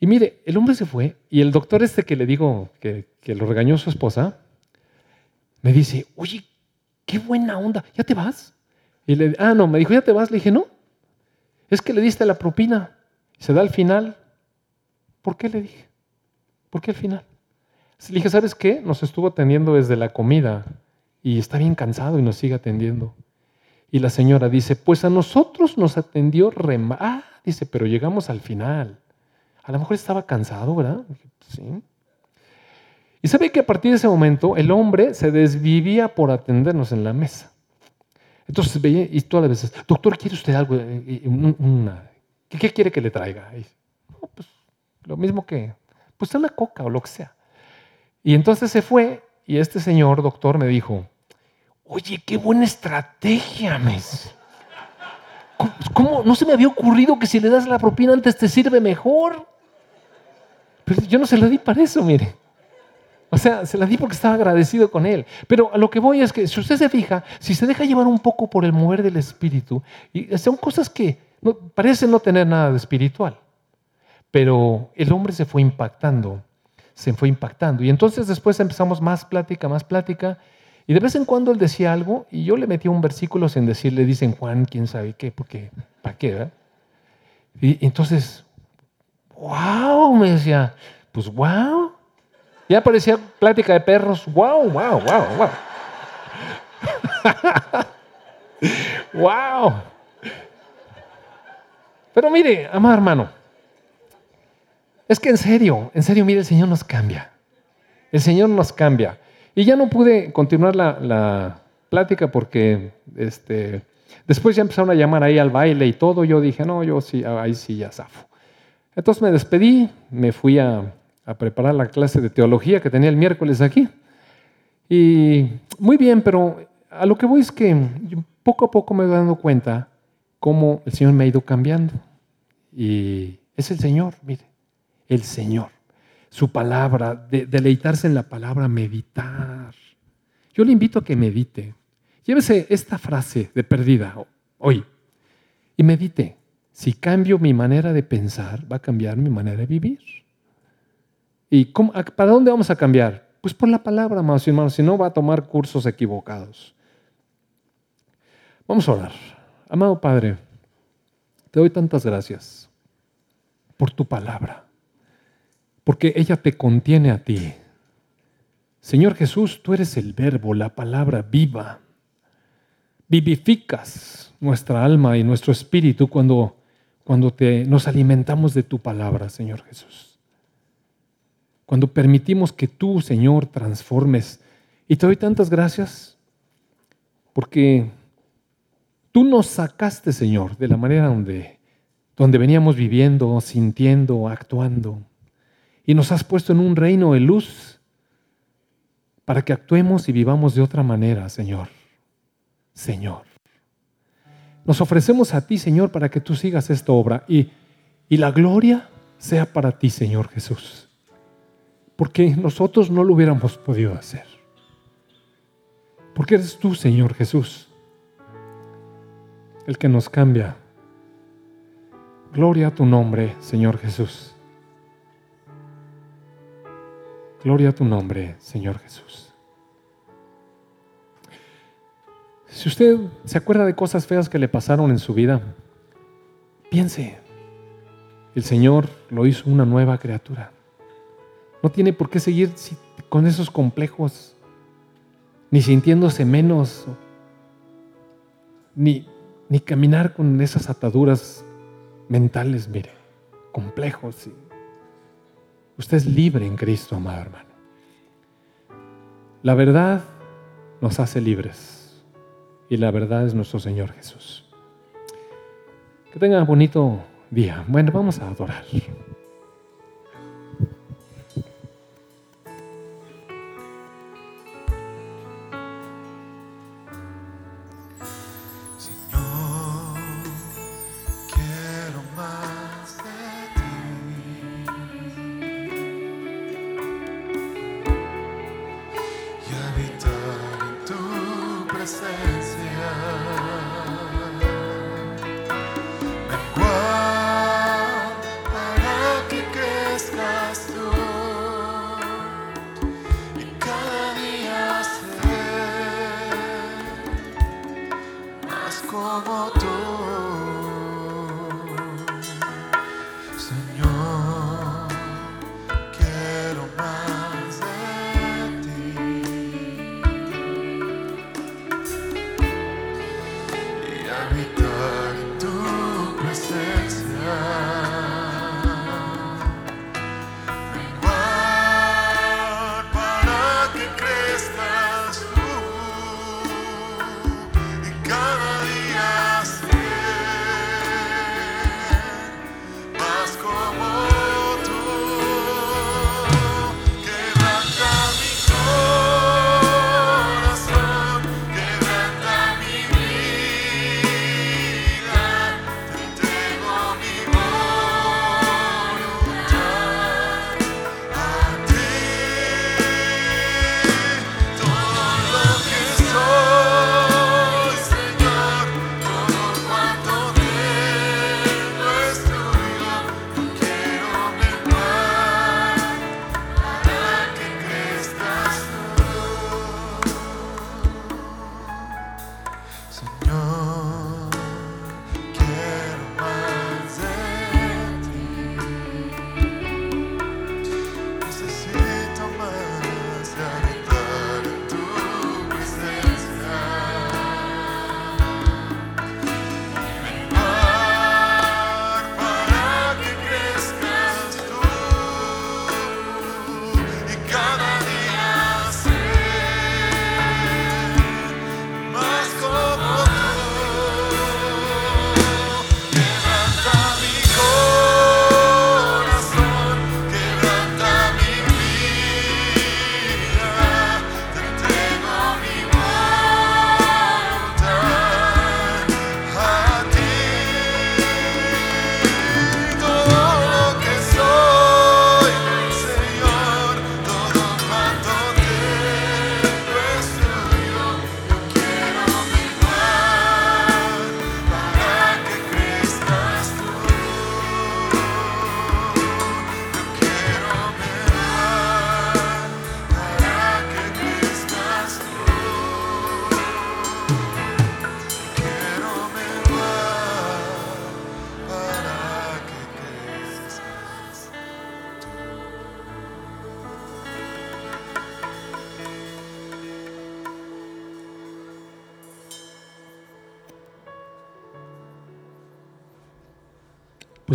Y mire, el hombre se fue y el doctor este que le digo que, lo regañó su esposa, me dice, oye, qué buena onda, ¿ya te vas? Y le, ah, no, me dijo, ¿ya te vas? Le dije, no, es que le diste la propina, se da al final. ¿Por qué le dije? ¿Por qué al final? Le dije, ¿sabes qué? Nos estuvo atendiendo desde la comida y está bien cansado y nos sigue atendiendo. Y la señora dice, pues a nosotros nos atendió rema. Ah, dice, pero llegamos al final. A lo mejor estaba cansado, ¿verdad? Sí. Y sabe que a partir de ese momento el hombre se desvivía por atendernos en la mesa. Entonces veía y todas las veces, doctor, ¿quiere usted algo? ¿qué, quiere que le traiga? pues lo mismo que, pues una coca o lo que sea. Y entonces se fue y este señor, doctor, me dijo, oye, qué buena estrategia, mes. ¿Cómo, no se me había ocurrido que si le das la propina antes te sirve mejor? Pero yo no se la di para eso, mire. O sea, se la di porque estaba agradecido con él. Pero a lo que voy es que si usted se fija, si se deja llevar un poco por el mover del espíritu, son cosas que parecen no tener nada de espiritual, pero el hombre se fue impactando, se fue impactando. Y entonces después empezamos más plática, más plática, y de vez en cuando él decía algo, y yo le metía un versículo sin decirle, dicen Juan, quién sabe qué, porque, ¿para qué? ¿verdad? Y entonces wow, me decía, pues wow. Ya parecía plática de perros, wow, wow, wow, wow. wow. Pero mire, amado hermano, es que en serio, en serio, mire, el Señor nos cambia. El Señor nos cambia. Y ya no pude continuar la, plática porque este, después ya empezaron a llamar ahí al baile y todo. Yo dije, no, yo sí, ahí sí ya zafo. Entonces me despedí, me fui a, preparar la clase de teología que tenía el miércoles aquí. Y muy bien, pero a lo que voy es que poco a poco me voy dando cuenta cómo el Señor me ha ido cambiando. Y es el Señor, mire, el Señor. Su palabra, deleitarse en la palabra, meditar. Yo le invito a que medite. Llévese esta frase de perdida hoy y medite. Si cambio mi manera de pensar, va a cambiar mi manera de vivir. ¿Y para dónde vamos a cambiar? Pues por la palabra, amados hermanos, si no va a tomar cursos equivocados. Vamos a orar. Amado Padre, te doy tantas gracias por tu palabra, porque ella te contiene a ti. Señor Jesús, tú eres el verbo, la palabra viva. Vivificas nuestra alma y nuestro espíritu cuando cuando te, nos alimentamos de tu palabra, Señor Jesús. Cuando permitimos que tú, Señor, transformes. Y te doy tantas gracias porque tú nos sacaste, Señor, de la manera donde, donde veníamos viviendo, sintiendo, actuando. Y nos has puesto en un reino de luz para que actuemos y vivamos de otra manera, Señor. Señor. Nos ofrecemos a ti, Señor, para que tú sigas esta obra y, y la gloria sea para ti, Señor Jesús. Porque nosotros no lo hubiéramos podido hacer. Porque eres tú, Señor Jesús, el que nos cambia. Gloria a tu nombre, Señor Jesús. Gloria a tu nombre, Señor Jesús. Si usted se acuerda de cosas feas que le pasaron en su vida, piense, el Señor lo hizo una nueva criatura. No tiene por qué seguir con esos complejos, ni sintiéndose menos, ni, ni caminar con esas ataduras mentales, mire, complejos. Usted es libre en Cristo, amado hermano. La verdad nos hace libres y la verdad es nuestro Señor Jesús. Que tengan bonito día. Bueno, vamos a adorar.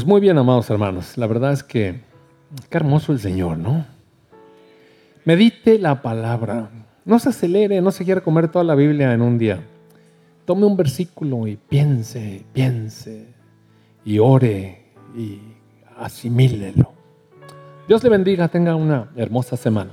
Pues muy bien, amados hermanos. La verdad es que qué hermoso el Señor, ¿no? Medite la palabra. No se acelere, no se quiera comer toda la Biblia en un día. Tome un versículo y piense, piense, y ore y asimílelo. Dios le bendiga, tenga una hermosa semana.